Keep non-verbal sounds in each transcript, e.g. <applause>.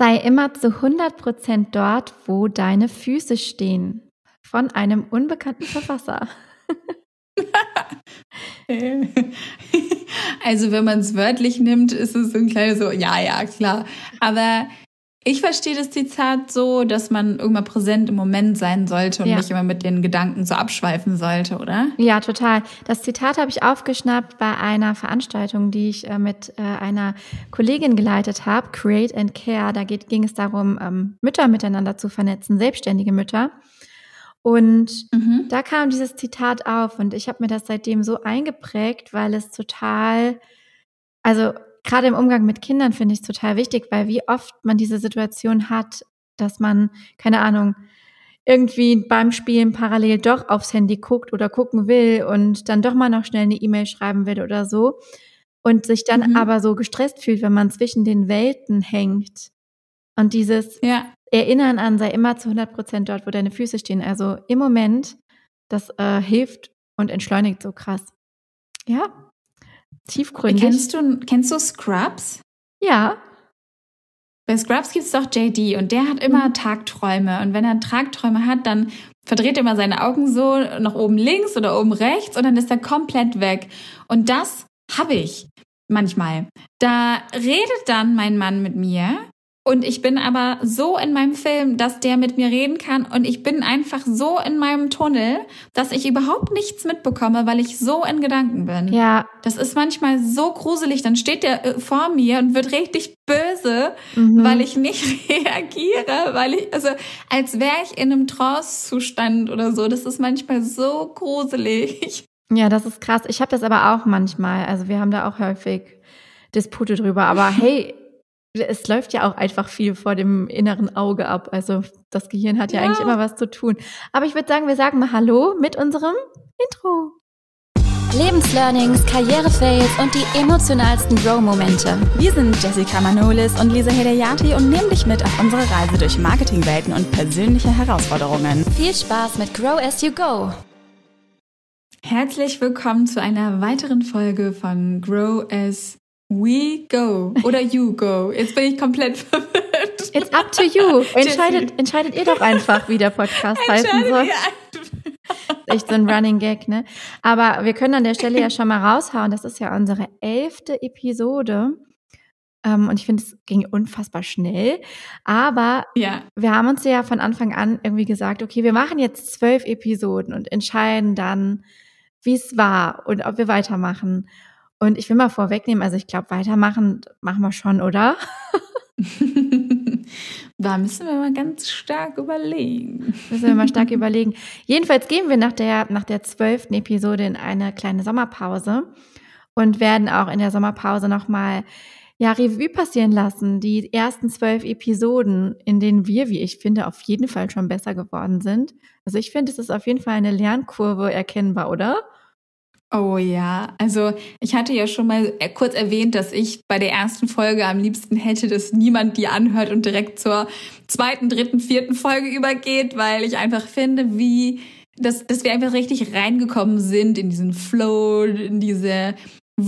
Sei immer zu 100% dort, wo deine Füße stehen. Von einem unbekannten Verfasser. <laughs> also wenn man es wörtlich nimmt, ist es so ein kleines so, ja, ja, klar. Aber ich verstehe das Zitat so, dass man irgendwann präsent im Moment sein sollte und ja. nicht immer mit den Gedanken so abschweifen sollte, oder? Ja, total. Das Zitat habe ich aufgeschnappt bei einer Veranstaltung, die ich äh, mit äh, einer Kollegin geleitet habe, Create and Care. Da geht, ging es darum, ähm, Mütter miteinander zu vernetzen, selbstständige Mütter. Und mhm. da kam dieses Zitat auf und ich habe mir das seitdem so eingeprägt, weil es total, also gerade im Umgang mit Kindern finde ich es total wichtig, weil wie oft man diese Situation hat, dass man, keine Ahnung, irgendwie beim Spielen parallel doch aufs Handy guckt oder gucken will und dann doch mal noch schnell eine E-Mail schreiben will oder so und sich dann mhm. aber so gestresst fühlt, wenn man zwischen den Welten hängt. Und dieses ja. Erinnern an, sei immer zu 100 Prozent dort, wo deine Füße stehen. Also im Moment, das äh, hilft und entschleunigt so krass. Ja, tiefgründig. Kennst du, kennst du Scrubs? Ja. Bei Scrubs gibt es doch JD und der hat immer mhm. Tagträume. Und wenn er Tagträume hat, dann verdreht er immer seine Augen so nach oben links oder oben rechts und dann ist er komplett weg. Und das habe ich manchmal. Da redet dann mein Mann mit mir und ich bin aber so in meinem Film, dass der mit mir reden kann. Und ich bin einfach so in meinem Tunnel, dass ich überhaupt nichts mitbekomme, weil ich so in Gedanken bin. Ja. Das ist manchmal so gruselig. Dann steht der äh, vor mir und wird richtig böse, mhm. weil ich nicht <laughs> reagiere, weil ich, also als wäre ich in einem Trance-Zustand oder so. Das ist manchmal so gruselig. Ja, das ist krass. Ich habe das aber auch manchmal. Also wir haben da auch häufig Dispute drüber. Aber hey, es läuft ja auch einfach viel vor dem inneren Auge ab. Also das Gehirn hat ja, ja. eigentlich immer was zu tun. Aber ich würde sagen, wir sagen mal Hallo mit unserem Intro. Lebenslearnings, Karrierefails und die emotionalsten Grow-Momente. Wir sind Jessica Manolis und Lisa Hedayati und nehmen dich mit auf unsere Reise durch Marketingwelten und persönliche Herausforderungen. Viel Spaß mit Grow as you go. Herzlich willkommen zu einer weiteren Folge von Grow as We go oder you go. Jetzt bin ich komplett <laughs> verwirrt. It's up to you. <laughs> Entscheidet, entscheidet ihr doch einfach, wie der Podcast heißen soll. Echt so ein Running Gag, ne? Aber wir können an der Stelle ja schon mal raushauen. Das ist ja unsere elfte Episode. Ähm, und ich finde, es ging unfassbar schnell. Aber ja. wir haben uns ja von Anfang an irgendwie gesagt, okay, wir machen jetzt zwölf Episoden und entscheiden dann, wie es war und ob wir weitermachen. Und ich will mal vorwegnehmen, also ich glaube, weitermachen machen wir schon, oder? <laughs> da müssen wir mal ganz stark überlegen. Müssen wir mal stark überlegen. Jedenfalls gehen wir nach der, nach der zwölften Episode in eine kleine Sommerpause und werden auch in der Sommerpause nochmal ja, Revue passieren lassen, die ersten zwölf Episoden, in denen wir, wie ich finde, auf jeden Fall schon besser geworden sind. Also ich finde, es ist auf jeden Fall eine Lernkurve erkennbar, oder? Oh ja, also ich hatte ja schon mal kurz erwähnt, dass ich bei der ersten Folge am liebsten hätte, dass niemand die anhört und direkt zur zweiten, dritten, vierten Folge übergeht, weil ich einfach finde, wie dass, dass wir einfach richtig reingekommen sind in diesen Flow, in diese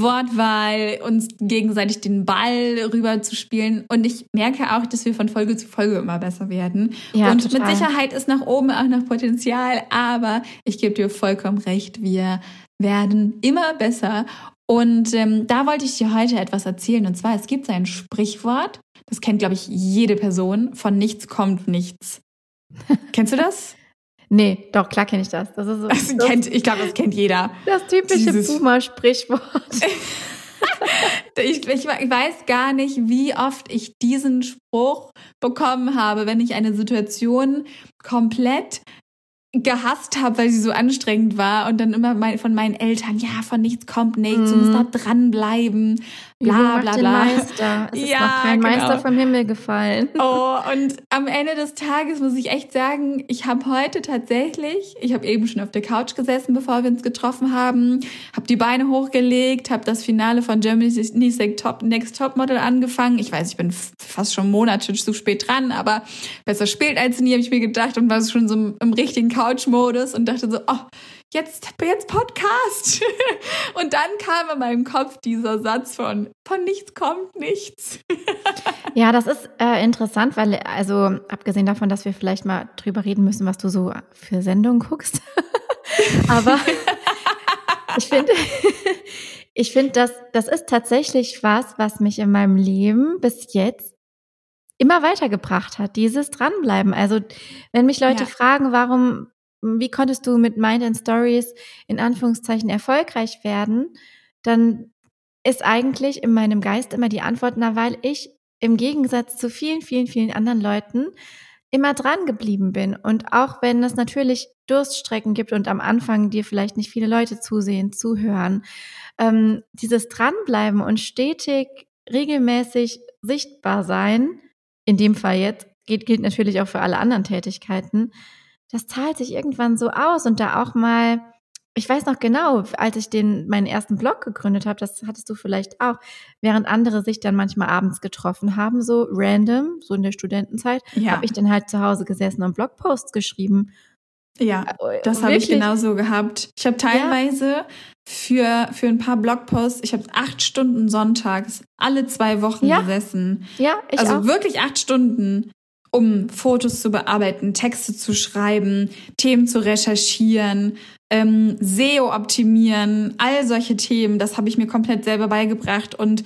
Wortwahl, uns gegenseitig den Ball rüber zu spielen. Und ich merke auch, dass wir von Folge zu Folge immer besser werden. Ja, und total. mit Sicherheit ist nach oben auch noch Potenzial, aber ich gebe dir vollkommen recht, wir werden immer besser. Und ähm, da wollte ich dir heute etwas erzählen. Und zwar, es gibt ein Sprichwort, das kennt, glaube ich, jede Person, von nichts kommt nichts. <laughs> Kennst du das? Nee, doch, klar kenne ich das. Das ist so. Das das, kennt, ich glaube, das kennt jeder. Das typische Boomer-Sprichwort. <laughs> ich, ich, ich weiß gar nicht, wie oft ich diesen Spruch bekommen habe, wenn ich eine Situation komplett gehasst habe, weil sie so anstrengend war und dann immer mein, von meinen Eltern, ja, von nichts kommt nichts, mm. du musst da dranbleiben, bla bla bla. Meister. Es ja, ist noch kein genau. Meister vom Himmel gefallen. Oh, und am Ende des Tages muss ich echt sagen, ich habe heute tatsächlich, ich habe eben schon auf der Couch gesessen, bevor wir uns getroffen haben, habe die Beine hochgelegt, habe das Finale von Germany's Next Top, Next Top Model angefangen. Ich weiß, ich bin fast schon Monate zu spät dran, aber besser spät als nie, habe ich mir gedacht und war schon so im richtigen Couch Couch-Modus und dachte so, oh, jetzt, jetzt Podcast. <laughs> Und dann kam in meinem Kopf dieser Satz von, von nichts kommt nichts. <laughs> Ja, das ist äh, interessant, weil, also abgesehen davon, dass wir vielleicht mal drüber reden müssen, was du so für Sendungen guckst. <laughs> Aber ich finde, ich finde, das, das ist tatsächlich was, was mich in meinem Leben bis jetzt immer weitergebracht hat, dieses Dranbleiben. Also, wenn mich Leute ja. fragen, warum, wie konntest du mit Mind and Stories in Anführungszeichen erfolgreich werden, dann ist eigentlich in meinem Geist immer die Antwort, na, weil ich im Gegensatz zu vielen, vielen, vielen anderen Leuten immer dran geblieben bin. Und auch wenn es natürlich Durststrecken gibt und am Anfang dir vielleicht nicht viele Leute zusehen, zuhören, ähm, dieses Dranbleiben und stetig regelmäßig sichtbar sein, in dem Fall jetzt, geht, gilt natürlich auch für alle anderen Tätigkeiten, das zahlt sich irgendwann so aus und da auch mal, ich weiß noch genau, als ich den meinen ersten Blog gegründet habe, das hattest du vielleicht auch, während andere sich dann manchmal abends getroffen haben, so random, so in der Studentenzeit, ja. habe ich dann halt zu Hause gesessen und Blogposts geschrieben. Ja, das habe ich genauso gehabt. Ich habe teilweise ja. für, für ein paar Blogposts, ich habe acht Stunden sonntags alle zwei Wochen ja. gesessen. Ja, ich Also auch. wirklich acht Stunden um Fotos zu bearbeiten, Texte zu schreiben, Themen zu recherchieren, ähm, SEO optimieren, all solche Themen. Das habe ich mir komplett selber beigebracht und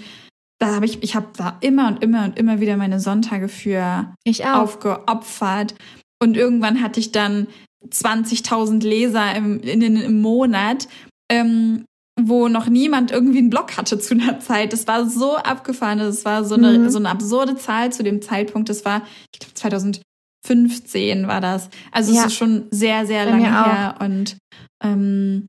da habe ich, ich habe da immer und immer und immer wieder meine Sonntage für aufgeopfert. Und irgendwann hatte ich dann 20.000 Leser im, in, im Monat. Ähm, wo noch niemand irgendwie einen Blog hatte zu einer Zeit. Das war so abgefahren. Das war so eine, mhm. so eine absurde Zahl zu dem Zeitpunkt. Das war, ich glaube, 2015 war das. Also ja. es ist schon sehr, sehr Bei lange her. Und ähm,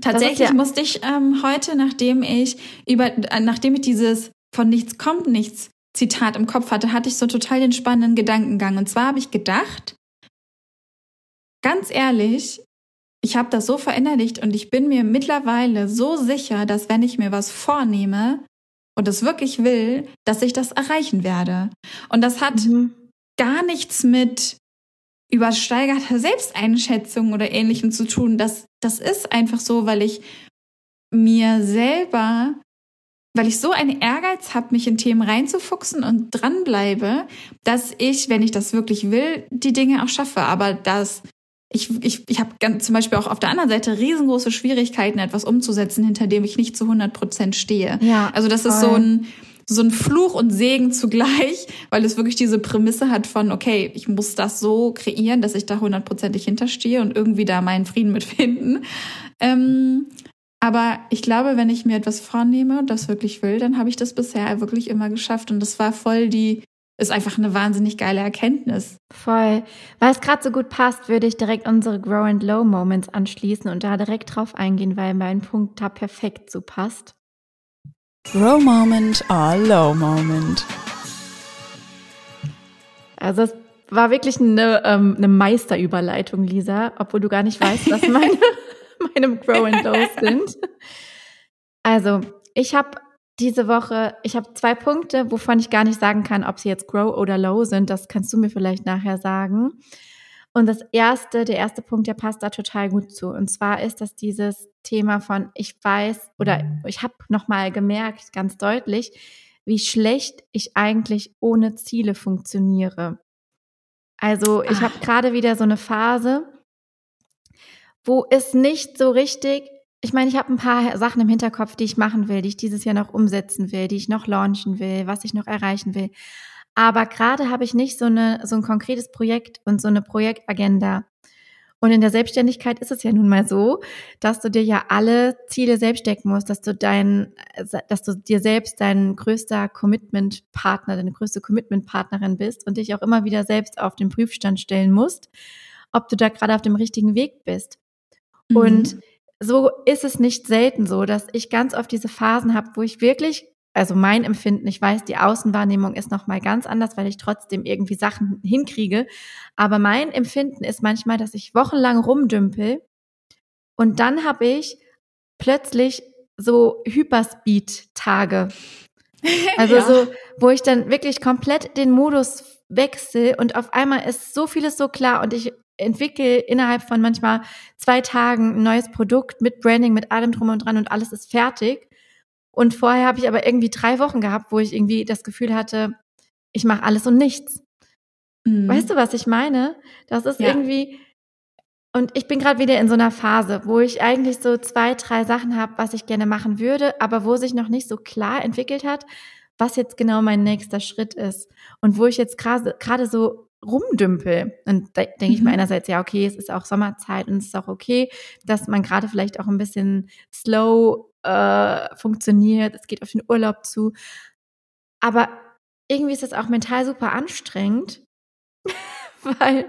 tatsächlich ja musste ich ähm, heute, nachdem ich über, äh, nachdem ich dieses von nichts kommt nichts Zitat im Kopf hatte, hatte ich so total den spannenden Gedankengang. Und zwar habe ich gedacht, ganz ehrlich, ich habe das so verinnerlicht und ich bin mir mittlerweile so sicher, dass wenn ich mir was vornehme und es wirklich will, dass ich das erreichen werde. Und das hat mhm. gar nichts mit übersteigerter Selbsteinschätzung oder ähnlichem zu tun. Das, das ist einfach so, weil ich mir selber, weil ich so einen Ehrgeiz habe, mich in Themen reinzufuchsen und dranbleibe, dass ich, wenn ich das wirklich will, die Dinge auch schaffe. Aber das ich, ich, ich habe zum Beispiel auch auf der anderen Seite riesengroße Schwierigkeiten, etwas umzusetzen, hinter dem ich nicht zu 100 Prozent stehe. Ja, also das voll. ist so ein, so ein Fluch und Segen <laughs> zugleich, weil es wirklich diese Prämisse hat von, okay, ich muss das so kreieren, dass ich da hundertprozentig hinterstehe und irgendwie da meinen Frieden mitfinden. Ähm, aber ich glaube, wenn ich mir etwas vornehme und das wirklich will, dann habe ich das bisher wirklich immer geschafft. Und das war voll die ist einfach eine wahnsinnig geile Erkenntnis. Voll. Weil es gerade so gut passt, würde ich direkt unsere Grow and Low Moments anschließen und da direkt drauf eingehen, weil mein Punkt da perfekt so passt. Grow Moment or Low Moment. Also es war wirklich eine, ähm, eine Meisterüberleitung, Lisa, obwohl du gar nicht weißt, was <laughs> meine, meine Grow and Lows sind. Also, ich habe diese Woche, ich habe zwei Punkte, wovon ich gar nicht sagen kann, ob sie jetzt Grow oder Low sind. Das kannst du mir vielleicht nachher sagen. Und das erste, der erste Punkt, der passt da total gut zu. Und zwar ist das dieses Thema von, ich weiß oder ich habe nochmal gemerkt, ganz deutlich, wie schlecht ich eigentlich ohne Ziele funktioniere. Also ich habe gerade wieder so eine Phase, wo es nicht so richtig ich meine, ich habe ein paar Sachen im Hinterkopf, die ich machen will, die ich dieses Jahr noch umsetzen will, die ich noch launchen will, was ich noch erreichen will. Aber gerade habe ich nicht so, eine, so ein konkretes Projekt und so eine Projektagenda. Und in der Selbstständigkeit ist es ja nun mal so, dass du dir ja alle Ziele selbst stecken musst, dass du dein, dass du dir selbst dein größter Commitment-Partner, deine größte Commitment-Partnerin bist und dich auch immer wieder selbst auf den Prüfstand stellen musst, ob du da gerade auf dem richtigen Weg bist. Mhm. Und so ist es nicht selten so, dass ich ganz oft diese Phasen habe, wo ich wirklich, also mein Empfinden, ich weiß, die Außenwahrnehmung ist nochmal ganz anders, weil ich trotzdem irgendwie Sachen hinkriege. Aber mein Empfinden ist manchmal, dass ich wochenlang rumdümpel und dann habe ich plötzlich so Hyperspeed-Tage. <laughs> Also ja. so, wo ich dann wirklich komplett den Modus wechsle und auf einmal ist so vieles so klar und ich entwickle innerhalb von manchmal zwei Tagen ein neues Produkt mit Branding, mit allem drum und dran und alles ist fertig. Und vorher habe ich aber irgendwie drei Wochen gehabt, wo ich irgendwie das Gefühl hatte, ich mache alles und nichts. Mhm. Weißt du, was ich meine? Das ist ja. irgendwie, und ich bin gerade wieder in so einer Phase, wo ich eigentlich so zwei, drei Sachen habe, was ich gerne machen würde, aber wo sich noch nicht so klar entwickelt hat, was jetzt genau mein nächster Schritt ist. Und wo ich jetzt gerade so rumdümpel. Und da denke ich mir mhm. einerseits, ja, okay, es ist auch Sommerzeit und es ist auch okay, dass man gerade vielleicht auch ein bisschen slow äh, funktioniert. Es geht auf den Urlaub zu. Aber irgendwie ist es auch mental super anstrengend, <laughs> weil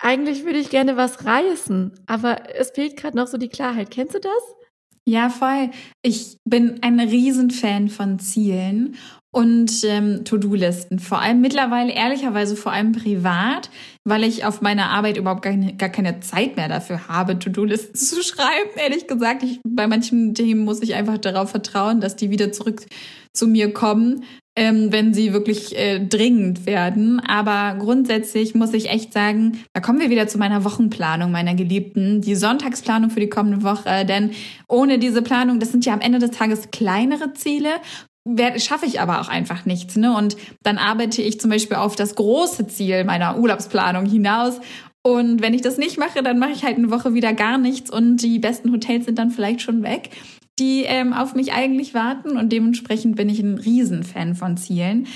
eigentlich würde ich gerne was reißen, aber es fehlt gerade noch so die Klarheit. Kennst du das? Ja, voll. Ich bin ein Riesenfan von Zielen und ähm, To-Do-Listen. Vor allem mittlerweile, ehrlicherweise vor allem privat, weil ich auf meiner Arbeit überhaupt gar, gar keine Zeit mehr dafür habe, To-Do-Listen <laughs> zu schreiben. Ehrlich gesagt, ich, bei manchen Themen muss ich einfach darauf vertrauen, dass die wieder zurück zu mir kommen, ähm, wenn sie wirklich äh, dringend werden. Aber grundsätzlich muss ich echt sagen, da kommen wir wieder zu meiner Wochenplanung, meiner Geliebten, die Sonntagsplanung für die kommende Woche. Denn ohne diese Planung, das sind ja am Ende des Tages kleinere Ziele, schaffe ich aber auch einfach nichts. Ne? Und dann arbeite ich zum Beispiel auf das große Ziel meiner Urlaubsplanung hinaus. Und wenn ich das nicht mache, dann mache ich halt eine Woche wieder gar nichts und die besten Hotels sind dann vielleicht schon weg, die ähm, auf mich eigentlich warten. Und dementsprechend bin ich ein Riesenfan von Zielen.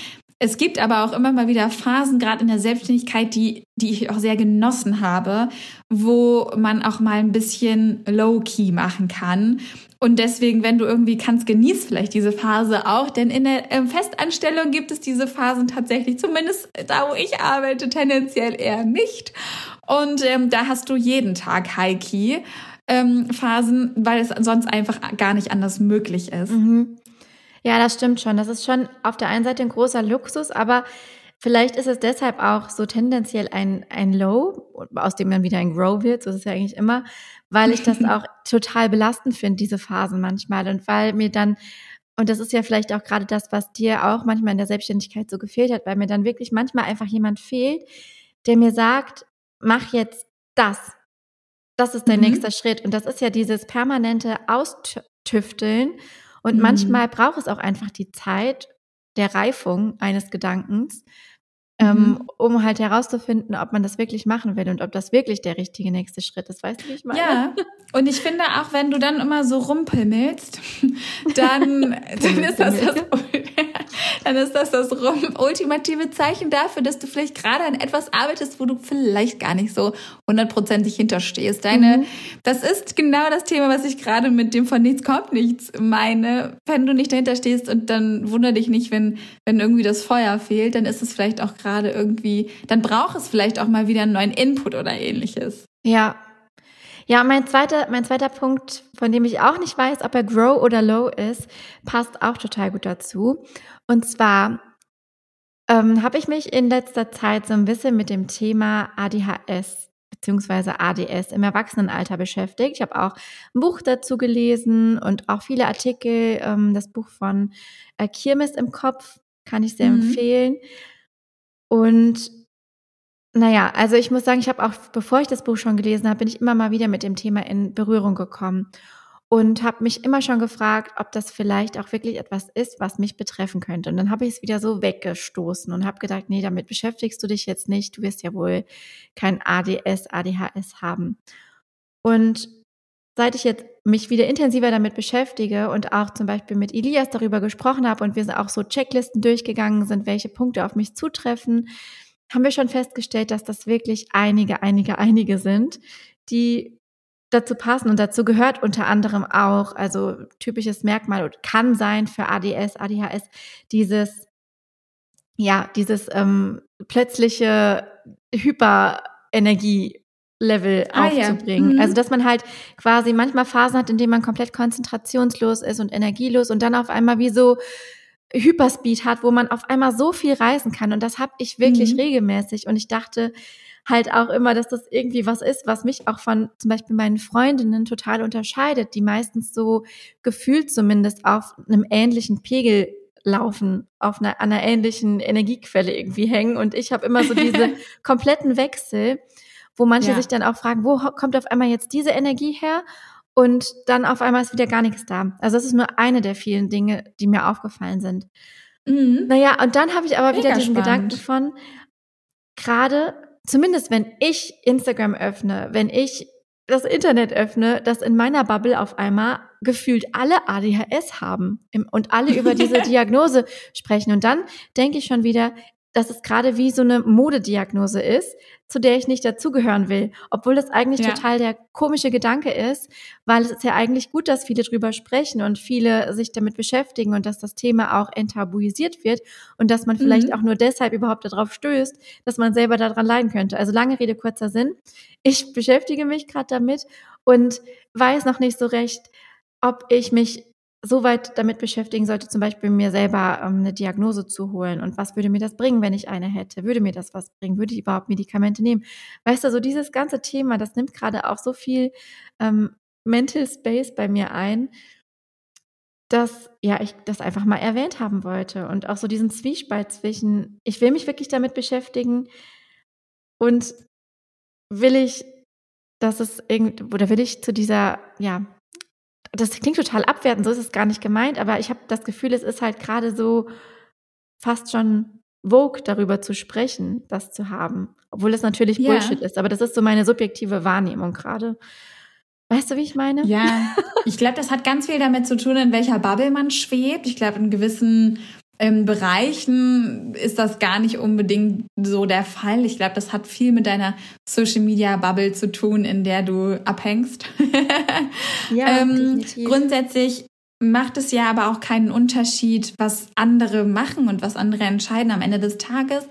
Es gibt aber auch immer mal wieder Phasen, gerade in der Selbstständigkeit, die, die ich auch sehr genossen habe, wo man auch mal ein bisschen low-key machen kann und deswegen, wenn du irgendwie kannst, genieß vielleicht diese Phase auch, denn in der ähm, Festanstellung gibt es diese Phasen tatsächlich, zumindest da, wo ich arbeite, tendenziell eher nicht. Und ähm, da hast du jeden Tag High-Key. Ähm, Phasen, weil es sonst einfach gar nicht anders möglich ist. Mhm. Ja, das stimmt schon. Das ist schon auf der einen Seite ein großer Luxus, aber vielleicht ist es deshalb auch so tendenziell ein, ein Low, aus dem dann wieder ein Grow wird, so ist es ja eigentlich immer, weil ich das <laughs> auch total belastend finde, diese Phasen manchmal. Und weil mir dann, und das ist ja vielleicht auch gerade das, was dir auch manchmal in der Selbstständigkeit so gefehlt hat, weil mir dann wirklich manchmal einfach jemand fehlt, der mir sagt, mach jetzt das. Das ist dein mhm. nächster Schritt. Und das ist ja dieses permanente Austüfteln. Und mhm. manchmal braucht es auch einfach die Zeit der Reifung eines Gedankens, ähm, mhm. um halt herauszufinden, ob man das wirklich machen will und ob das wirklich der richtige nächste Schritt ist. Weißt du, wie ich meine? Ja, und ich finde auch, wenn du dann immer so rumpelmelst, <laughs> dann, <laughs> dann ist das das, dann ist das das ultimative Zeichen dafür, dass du vielleicht gerade an etwas arbeitest, wo du vielleicht gar nicht so hundertprozentig hinterstehst. Deine, mhm. das ist genau das Thema, was ich gerade mit dem von nichts kommt nichts meine. Wenn du nicht dahinter stehst und dann wundere dich nicht, wenn, wenn irgendwie das Feuer fehlt, dann ist es vielleicht auch gerade irgendwie, dann braucht es vielleicht auch mal wieder einen neuen Input oder ähnliches. Ja, ja, mein zweiter, mein zweiter Punkt, von dem ich auch nicht weiß, ob er Grow oder Low ist, passt auch total gut dazu. Und zwar ähm, habe ich mich in letzter Zeit so ein bisschen mit dem Thema ADHS beziehungsweise ADS im Erwachsenenalter beschäftigt. Ich habe auch ein Buch dazu gelesen und auch viele Artikel. Ähm, das Buch von äh, Kirmes im Kopf kann ich sehr mhm. empfehlen. Und naja, also ich muss sagen, ich habe auch, bevor ich das Buch schon gelesen habe, bin ich immer mal wieder mit dem Thema in Berührung gekommen und habe mich immer schon gefragt, ob das vielleicht auch wirklich etwas ist, was mich betreffen könnte. Und dann habe ich es wieder so weggestoßen und habe gedacht, nee, damit beschäftigst du dich jetzt nicht. Du wirst ja wohl kein ADS, ADHS haben. Und seit ich jetzt mich wieder intensiver damit beschäftige und auch zum Beispiel mit Elias darüber gesprochen habe und wir auch so Checklisten durchgegangen sind, welche Punkte auf mich zutreffen, haben wir schon festgestellt, dass das wirklich einige, einige, einige sind, die dazu passen. Und dazu gehört unter anderem auch, also typisches Merkmal kann sein für ADS, ADHS, dieses, ja, dieses ähm, plötzliche Hyperenergie. Level ah, aufzubringen. Ja. Mhm. Also, dass man halt quasi manchmal Phasen hat, in denen man komplett konzentrationslos ist und energielos und dann auf einmal wie so Hyperspeed hat, wo man auf einmal so viel reisen kann. Und das habe ich wirklich mhm. regelmäßig. Und ich dachte halt auch immer, dass das irgendwie was ist, was mich auch von zum Beispiel meinen Freundinnen total unterscheidet, die meistens so gefühlt zumindest auf einem ähnlichen Pegel laufen, auf einer, einer ähnlichen Energiequelle irgendwie hängen. Und ich habe immer so diese <laughs> kompletten Wechsel. wo manche Ja. sich dann auch fragen, wo kommt auf einmal jetzt diese Energie her? Und dann auf einmal ist wieder gar nichts da. Also das ist nur eine der vielen Dinge, die mir aufgefallen sind. Mhm. Naja, und dann habe ich aber wieder Mega diesen spannend. Gedanken von, gerade, zumindest wenn ich Instagram öffne, wenn ich das Internet öffne, dass in meiner Bubble auf einmal gefühlt alle ADHS haben und alle über diese <laughs> Diagnose sprechen. Und dann denke ich schon wieder, dass es gerade wie so eine Modediagnose ist, zu der ich nicht dazugehören will. Obwohl das eigentlich Ja. total der komische Gedanke ist, weil es ist ja eigentlich gut, dass viele drüber sprechen und viele sich damit beschäftigen und dass das Thema auch enttabuisiert wird und dass man vielleicht Mhm. auch nur deshalb überhaupt darauf stößt, dass man selber daran leiden könnte. Also lange Rede, kurzer Sinn. Ich beschäftige mich gerade damit und weiß noch nicht so recht, ob ich mich so weit damit beschäftigen sollte, zum Beispiel mir selber ähm, eine Diagnose zu holen. Und was würde mir das bringen, wenn ich eine hätte? Würde mir das was bringen? Würde ich überhaupt Medikamente nehmen? Weißt du, so dieses ganze Thema, das nimmt gerade auch so viel ähm, Mental Space bei mir ein, dass ja ich das einfach mal erwähnt haben wollte und auch so diesen Zwiespalt zwischen, ich will mich wirklich damit beschäftigen und will ich, dass es irgend oder will ich zu dieser ja das klingt total abwertend, so ist es gar nicht gemeint, aber ich habe das Gefühl, es ist halt gerade so fast schon vogue, darüber zu sprechen, das zu haben. Obwohl das natürlich Ja. Bullshit ist, aber das ist so meine subjektive Wahrnehmung gerade. Weißt du, wie ich meine? Ja, ich glaube, das hat ganz viel damit zu tun, in welcher Bubble man schwebt. Ich glaube, in gewissen ähm, Bereichen ist das gar nicht unbedingt so der Fall. Ich glaube, das hat viel mit deiner Social Media Bubble zu tun, in der du abhängst. <laughs> Ja, ähm, grundsätzlich macht es ja aber auch keinen Unterschied, was andere machen und was andere entscheiden. Am Ende des Tages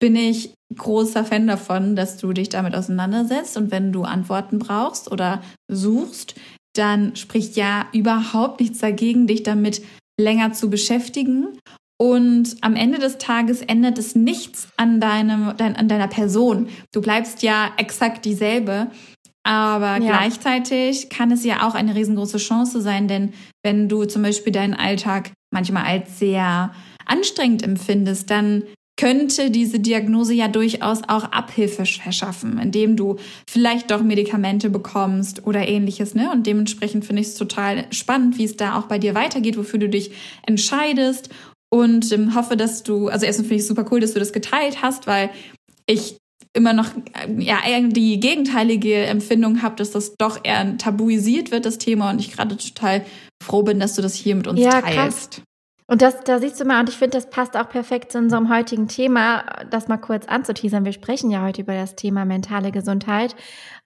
bin ich großer Fan davon, dass du dich damit auseinandersetzt und wenn du Antworten brauchst oder suchst, dann spricht ja überhaupt nichts dagegen, dich damit länger zu beschäftigen. Und am Ende des Tages ändert es nichts an, deinem, dein, an deiner Person. Du bleibst ja exakt dieselbe. Aber Ja. gleichzeitig kann es ja auch eine riesengroße Chance sein, denn wenn du zum Beispiel deinen Alltag manchmal als sehr anstrengend empfindest, dann könnte diese Diagnose ja durchaus auch Abhilfe verschaffen, indem du vielleicht doch Medikamente bekommst oder ähnliches. Ne? Und dementsprechend finde ich es total spannend, wie es da auch bei dir weitergeht, wofür du dich entscheidest. Und ähm, hoffe, dass du, also erstmal finde ich es super cool, dass du das geteilt hast, weil ich immer noch äh, ja die gegenteilige Empfindung habe, dass das doch eher tabuisiert wird, das Thema. Und ich gerade total froh bin, dass du das hier mit uns Ja, teilst. Und das, da siehst du mal, und ich finde, das passt auch perfekt zu unserem heutigen Thema, das mal kurz anzuteasern. Wir sprechen ja heute über das Thema mentale Gesundheit.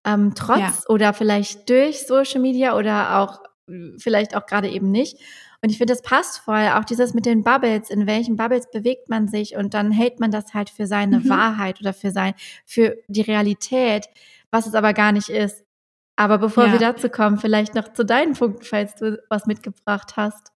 Ähm, trotz Ja. oder vielleicht durch Social Media oder auch äh, vielleicht auch gerade eben nicht. Und ich finde, das passt voll. Auch dieses mit den Bubbles, in welchen Bubbles bewegt man sich und dann hält man das halt für seine Mhm. Wahrheit oder für sein, für die Realität, was es aber gar nicht ist. Aber bevor Ja. wir dazu kommen, vielleicht noch zu deinen Punkten, falls du was mitgebracht hast.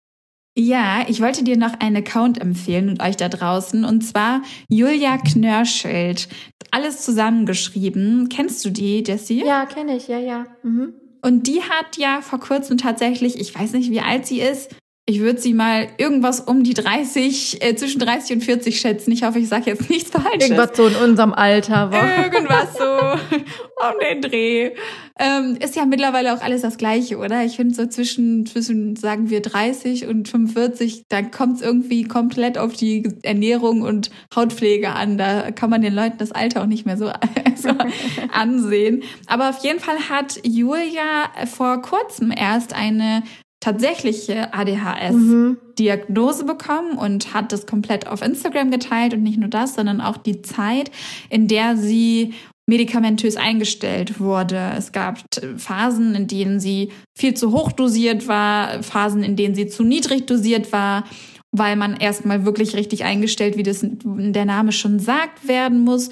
Ja, ich wollte dir noch einen Account empfehlen und euch da draußen. Und zwar Julia Knörschild. Alles zusammengeschrieben. Kennst du die, Jessie? Ja, kenne ich, ja, ja. Mhm. Und die hat ja vor kurzem tatsächlich, ich weiß nicht, wie alt sie ist, ich würde sie mal irgendwas um die 30, äh, zwischen 30 und 40 schätzen. Ich hoffe, ich sage jetzt nichts Falsches. Irgendwas so in unserem Alter war. Irgendwas so <laughs> um den Dreh. Ähm, ist ja mittlerweile auch alles das Gleiche, oder? Ich finde so zwischen, zwischen, sagen wir, 30 und 45, da kommt es irgendwie komplett auf die Ernährung und Hautpflege an. Da kann man den Leuten das Alter auch nicht mehr so, <laughs> so ansehen. Aber auf jeden Fall hat Julia vor kurzem erst eine tatsächliche ADHS Mhm. Diagnose bekommen und hat das komplett auf Instagram geteilt und nicht nur das, sondern auch die Zeit, in der sie medikamentös eingestellt wurde. Es gab Phasen, in denen sie viel zu hoch dosiert war, Phasen, in denen sie zu niedrig dosiert war, weil man erstmal wirklich richtig eingestellt, wie das der Name schon sagt, werden muss.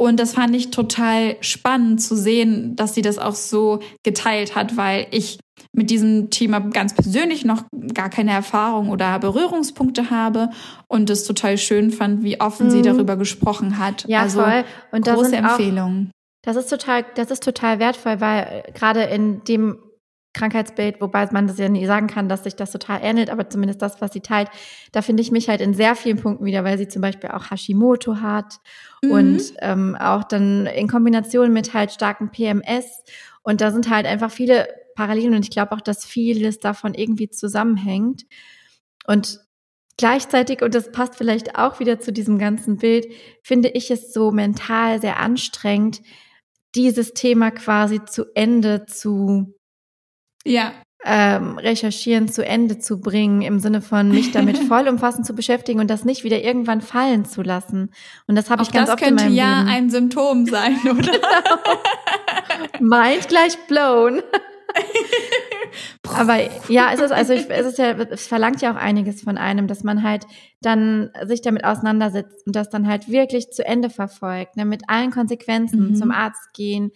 Und das fand ich total spannend zu sehen, dass sie das auch so geteilt hat, weil ich mit diesem Thema ganz persönlich noch gar keine Erfahrung oder Berührungspunkte habe und es total schön fand, wie offen sie Mhm. darüber gesprochen hat. Ja, also voll. Und große sind auch, Empfehlung. das ist total, das ist total wertvoll, weil äh, gerade in dem Krankheitsbild, wobei man das ja nie sagen kann, dass sich das total ähnelt, aber zumindest das, was sie teilt, da finde ich mich halt in sehr vielen Punkten wieder, weil sie zum Beispiel auch Hashimoto hat mhm. und ähm, auch dann in Kombination mit halt starkem PMS und da sind halt einfach viele Parallelen und ich glaube auch, dass vieles davon irgendwie zusammenhängt und Gleichzeitig, und das passt vielleicht auch wieder zu diesem ganzen Bild, finde ich es so mental sehr anstrengend, dieses Thema quasi zu Ende zu ja. ähm, recherchieren, zu Ende zu bringen, im Sinne von mich <laughs> damit vollumfassend zu beschäftigen und das nicht wieder irgendwann fallen zu lassen. Und das habe ich ganz oft in meinem ja Leben. ein Symptom sein, <laughs> oder? Mind gleich blown. Aber ja, es ist also ich, es ist ja es verlangt ja auch einiges von einem, dass man halt dann sich damit auseinandersetzt und das dann halt wirklich zu Ende verfolgt, ne, mit allen Konsequenzen, mhm. zum Arzt gehen,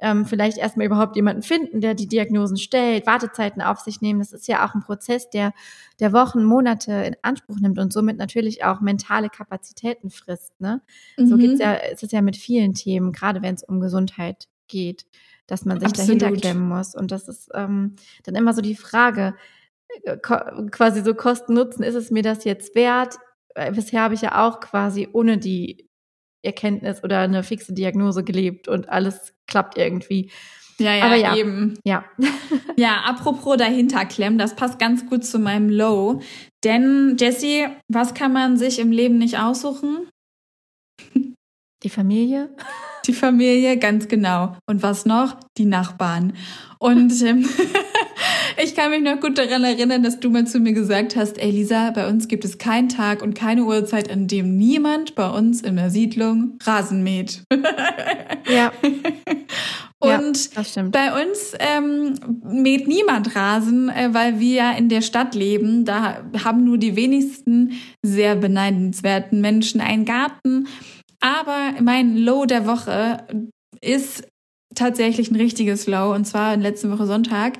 ähm, vielleicht erstmal überhaupt jemanden finden, der die Diagnosen stellt, Wartezeiten auf sich nehmen. Das ist ja auch ein Prozess, der, der Wochen, Monate in Anspruch nimmt und somit natürlich auch mentale Kapazitäten frisst. Ne? Mhm. So geht's ja, ist es ja mit vielen Themen, gerade wenn es um Gesundheit geht dass man sich Absolut. dahinter klemmen muss. Und das ist ähm, dann immer so die Frage, äh, quasi so Kosten-Nutzen, ist es mir das jetzt wert? Bisher habe ich ja auch quasi ohne die Erkenntnis oder eine fixe Diagnose gelebt und alles klappt irgendwie. Ja, ja, Aber ja, eben. Ja. <laughs> ja, apropos dahinter klemmen, das passt ganz gut zu meinem Low. Denn, Jessie, was kann man sich im Leben nicht aussuchen? Die Familie? Die Familie, ganz genau. Und was noch? Die Nachbarn. Und ähm, <laughs> ich kann mich noch gut daran erinnern, dass du mal zu mir gesagt hast, ey Lisa, bei uns gibt es keinen Tag und keine Uhrzeit, an dem niemand bei uns in der Siedlung Rasen mäht. Ja. <laughs> Und ja, bei uns ähm, mäht niemand Rasen, äh, weil wir ja in der Stadt leben. Da haben nur die wenigsten sehr beneidenswerten Menschen einen Garten. Aber mein Low der Woche ist tatsächlich ein richtiges Low. Und zwar in letzte Woche Sonntag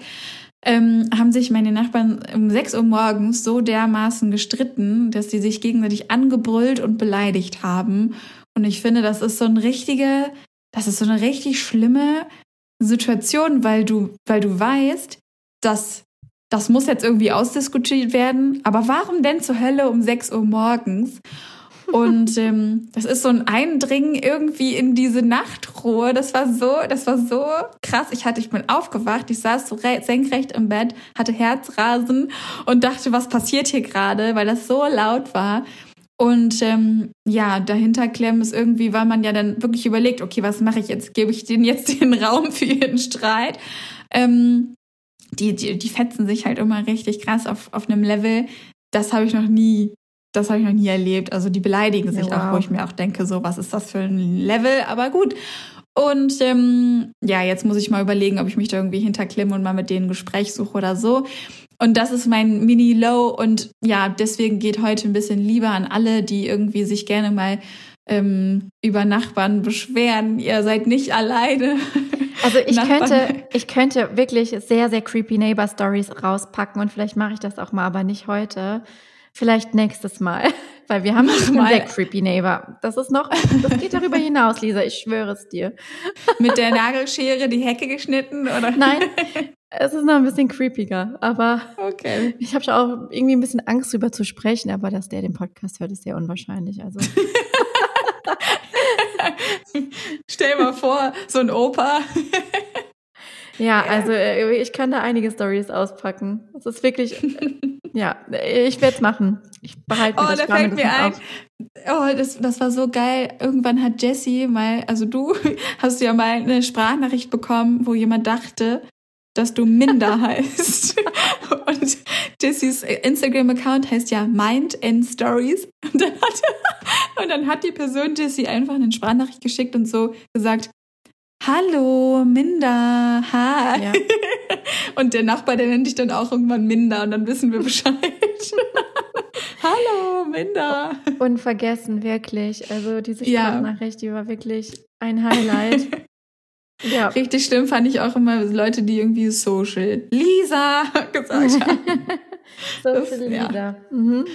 ähm, haben sich meine Nachbarn um 6 Uhr morgens so dermaßen gestritten, dass sie sich gegenseitig angebrüllt und beleidigt haben. Und ich finde, das ist so ein richtige, das ist so eine richtig schlimme Situation, weil du, weil du weißt, dass das muss jetzt irgendwie ausdiskutiert werden. Aber warum denn zur Hölle um 6 Uhr morgens? Und ähm, das ist so ein Eindringen irgendwie in diese Nachtruhe. Das war so, das war so krass. Ich hatte, ich bin aufgewacht, ich saß so senkrecht im Bett, hatte Herzrasen und dachte, was passiert hier gerade, weil das so laut war. Und ähm, ja, dahinter klemmen ist irgendwie, weil man ja dann wirklich überlegt, okay, was mache ich jetzt? Gebe ich denen jetzt <laughs> den Raum für ihren Streit? Ähm, die, die, die fetzen sich halt immer richtig krass auf, auf einem Level. Das habe ich noch nie das habe ich noch nie erlebt. Also die beleidigen sich wow. auch, wo ich mir auch denke, so, was ist das für ein Level? Aber gut. Und ähm, ja, jetzt muss ich mal überlegen, ob ich mich da irgendwie hinterklimme und mal mit denen ein Gespräch suche oder so. Und das ist mein Mini-Low. Und ja, deswegen geht heute ein bisschen lieber an alle, die irgendwie sich gerne mal ähm, über Nachbarn beschweren. Ihr seid nicht alleine. <laughs> Also ich könnte, ich könnte wirklich sehr, sehr creepy Neighbor Stories rauspacken und vielleicht mache ich das auch mal, aber nicht heute. Vielleicht nächstes Mal, <laughs> weil wir haben noch einen sehr creepy Neighbor. Das ist noch, das geht darüber <laughs> hinaus, Lisa, ich schwöre es dir. <laughs> Mit der Nagelschere die Hecke geschnitten oder? Nein, es ist noch ein bisschen creepiger, aber okay. ich habe schon auch irgendwie ein bisschen Angst drüber zu sprechen, aber dass der den Podcast hört, ist sehr unwahrscheinlich. Also. Stell mal vor, so ein Opa. Ja, also äh, ich kann da einige Stories auspacken. Das ist wirklich, <laughs> ja, ich werde es machen. Ich behalte mir oh, das da fällt mir ein. Auf. Oh, das, das war so geil. Irgendwann hat Jessie mal, also du <laughs> hast ja mal eine Sprachnachricht bekommen, wo jemand dachte, dass du Minder <laughs> heißt. Und Jessies Instagram-Account heißt ja Mind and Stories. Und dann, hat, und dann hat die Person Jessie einfach eine Sprachnachricht geschickt und so gesagt, Hallo, Minda, hi. Ja. <laughs> Und der Nachbar, der nennt dich dann auch irgendwann Minda und dann wissen wir Bescheid. <laughs> Hallo, Minda. Unvergessen, wirklich. Also diese Sprachnachricht, ja. die war wirklich ein Highlight. <laughs> ja. Richtig schlimm fand ich auch immer Leute, die irgendwie Social Lisa gesagt haben. So viele Lieder. Ja. Mhm.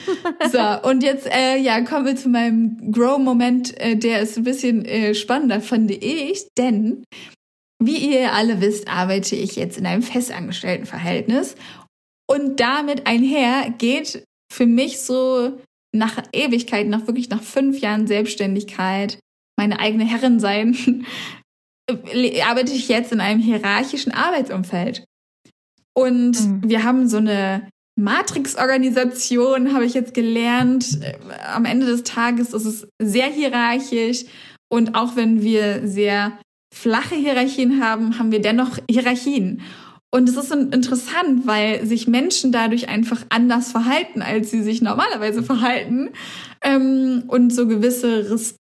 so, und jetzt äh, ja, kommen wir zu meinem Grow-Moment, äh, der ist ein bisschen äh, spannender, finde ich, denn wie ihr alle wisst, arbeite ich jetzt in einem festangestellten Verhältnis. Und damit einher geht für mich so nach Ewigkeit, nach wirklich nach fünf Jahren Selbstständigkeit, meine eigene Herrin sein, <laughs> arbeite ich jetzt in einem hierarchischen Arbeitsumfeld. Und mhm. wir haben so eine Matrix-Organisation, habe ich jetzt gelernt. Am Ende des Tages ist es sehr hierarchisch. Und auch wenn wir sehr flache Hierarchien haben, haben wir dennoch Hierarchien. Und es ist interessant, weil sich Menschen dadurch einfach anders verhalten, als sie sich normalerweise verhalten. Ähm, und so gewisse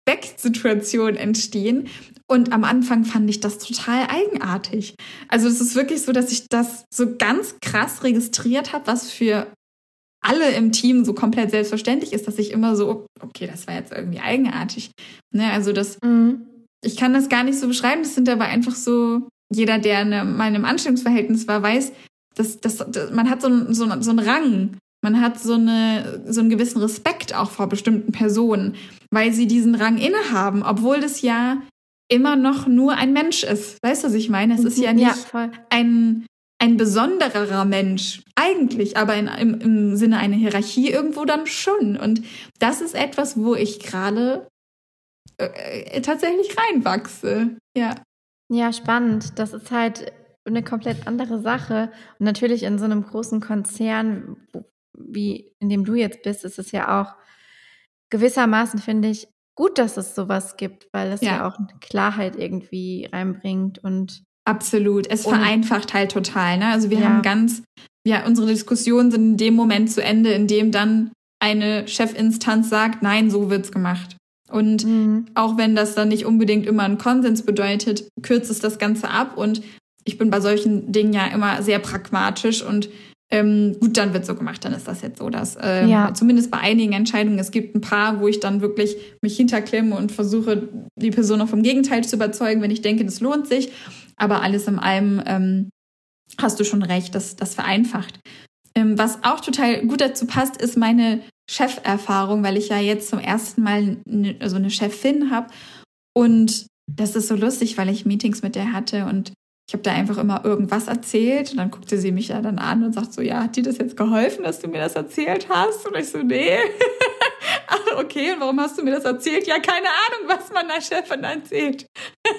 Respektsituationen entstehen. Und am Anfang fand ich das total eigenartig. Also es ist wirklich so, dass ich das so ganz krass registriert habe, was für alle im Team so komplett selbstverständlich ist, dass ich immer so, okay, das war jetzt irgendwie eigenartig. Ne, also das, mhm. ich kann das gar nicht so beschreiben. Das sind aber einfach so jeder, der in einem, mal in einem Anstellungsverhältnis war, weiß, dass, dass, dass man hat so, ein, so, so einen Rang. Man hat so, eine, so einen gewissen Respekt auch vor bestimmten Personen, weil sie diesen Rang innehaben, obwohl das ja immer noch nur ein Mensch ist. Weißt du, was ich meine? Es ist ja nicht ja, ein, ein besondererer Mensch. Eigentlich, aber in, im, im Sinne einer Hierarchie irgendwo dann schon. Und das ist etwas, wo ich gerade äh, tatsächlich reinwachse. Ja. Ja, spannend. Das ist halt eine komplett andere Sache. Und natürlich in so einem großen Konzern, wie in dem du jetzt bist, ist es ja auch gewissermaßen, finde ich, gut, dass es sowas gibt, weil es ja, ja auch Klarheit irgendwie reinbringt und Absolut. Es vereinfacht halt total. Ne? Also wir ja. haben ganz, ja, unsere Diskussionen sind in dem Moment zu Ende, in dem dann eine Chefinstanz sagt, nein, so wird's gemacht. Und mhm. auch wenn das dann nicht unbedingt immer einen Konsens bedeutet, kürzt es das Ganze ab. Und ich bin bei solchen Dingen ja immer sehr pragmatisch und ähm, gut, dann wird so gemacht, dann ist das jetzt so, dass ähm, ja. zumindest bei einigen Entscheidungen, es gibt ein paar, wo ich dann wirklich mich hinterklemme und versuche, die Person noch vom Gegenteil zu überzeugen, wenn ich denke, das lohnt sich. Aber alles in allem ähm, hast du schon recht, das, das vereinfacht. Ähm, was auch total gut dazu passt, ist meine Cheferfahrung, weil ich ja jetzt zum ersten Mal eine, also eine Chefin habe. Und das ist so lustig, weil ich Meetings mit der hatte und ich habe da einfach immer irgendwas erzählt und dann guckte sie mich ja dann an und sagt so, ja, hat dir das jetzt geholfen, dass du mir das erzählt hast? Und ich so, nee. <laughs> Okay, und warum hast du mir das erzählt? Ja, keine Ahnung, was man der Chefin erzählt. <laughs>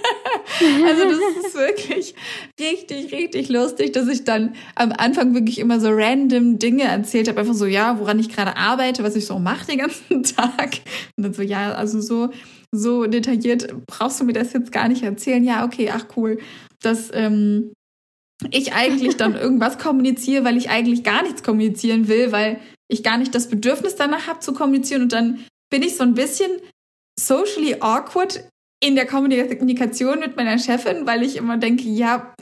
also das ist wirklich richtig, richtig lustig, dass ich dann am Anfang wirklich immer so random Dinge erzählt habe, einfach so, ja, woran ich gerade arbeite, was ich so mache den ganzen <laughs> Tag. Und dann so, ja, also so, so detailliert brauchst du mir das jetzt gar nicht erzählen. Ja, okay, ach cool dass ähm, ich eigentlich dann <laughs> irgendwas kommuniziere, weil ich eigentlich gar nichts kommunizieren will, weil ich gar nicht das Bedürfnis danach habe zu kommunizieren und dann bin ich so ein bisschen socially awkward in der Kommunikation mit meiner Chefin, weil ich immer denke, ja,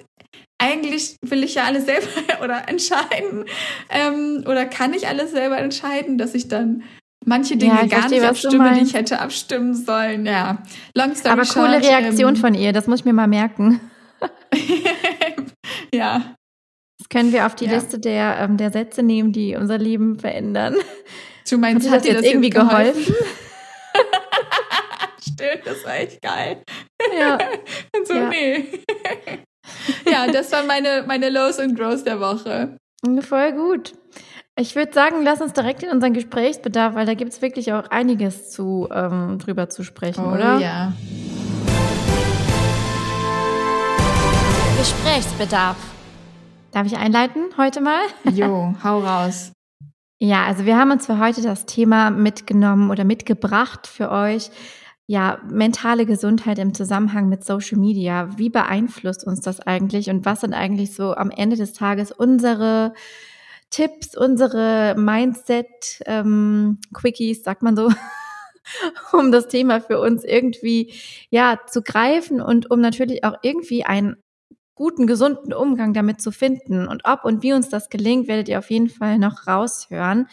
eigentlich will ich ja alles selber <laughs> oder entscheiden ähm, oder kann ich alles selber entscheiden, dass ich dann manche Dinge ja, gar verstehe, nicht abstimme, die ich hätte abstimmen sollen. Ja, long story Aber short, coole Reaktion ähm, von ihr, das muss ich mir mal merken. <laughs> ja. Das können wir auf die ja. Liste der, ähm, der Sätze nehmen, die unser Leben verändern. Du meinst, hat, dir das, das irgendwie geholfen? geholfen? <laughs> <laughs> Stimmt, das war echt geil. Ja. und so, ja. nee. ja, das waren meine, meine Lows und Grows der Woche. Voll gut. Ich würde sagen, lass uns direkt in unseren Gesprächsbedarf, weil da gibt es wirklich auch einiges zu ähm, drüber zu sprechen, oh, oder? Ja. Gesprächsbedarf. Darf ich einleiten heute mal? Jo, <laughs> hau raus. Ja, also wir haben uns für heute das Thema mitgenommen oder mitgebracht für euch. Ja, mentale Gesundheit im Zusammenhang mit Social Media. Wie beeinflusst uns das eigentlich und was sind eigentlich so am Ende des Tages unsere Tipps, unsere Mindset-Quickies, ähm, sagt man so, <laughs> um das Thema für uns irgendwie ja zu greifen und um natürlich auch irgendwie ein guten, gesunden Umgang damit zu finden. Und ob und wie uns das gelingt, werdet ihr auf jeden Fall noch raushören.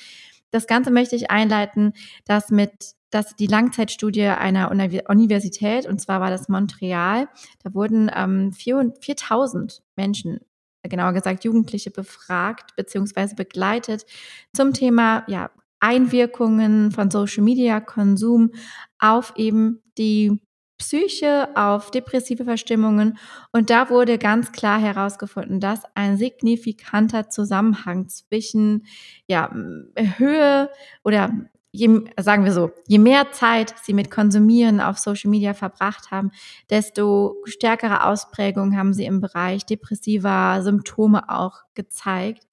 Das Ganze möchte ich einleiten, dass mit dass die Langzeitstudie einer Universität, und zwar war das Montreal, da wurden ähm, 4000 Menschen, genauer gesagt Jugendliche, befragt bzw. begleitet zum Thema ja, Einwirkungen von Social Media Konsum auf eben die Psyche, auf depressive Verstimmungen. Und da wurde ganz klar herausgefunden, dass ein signifikanter Zusammenhang zwischen ja, Höhe oder je, sagen wir so, je mehr Zeit sie mit Konsumieren auf Social Media verbracht haben, desto stärkere Ausprägungen haben sie im Bereich depressiver Symptome auch gezeigt.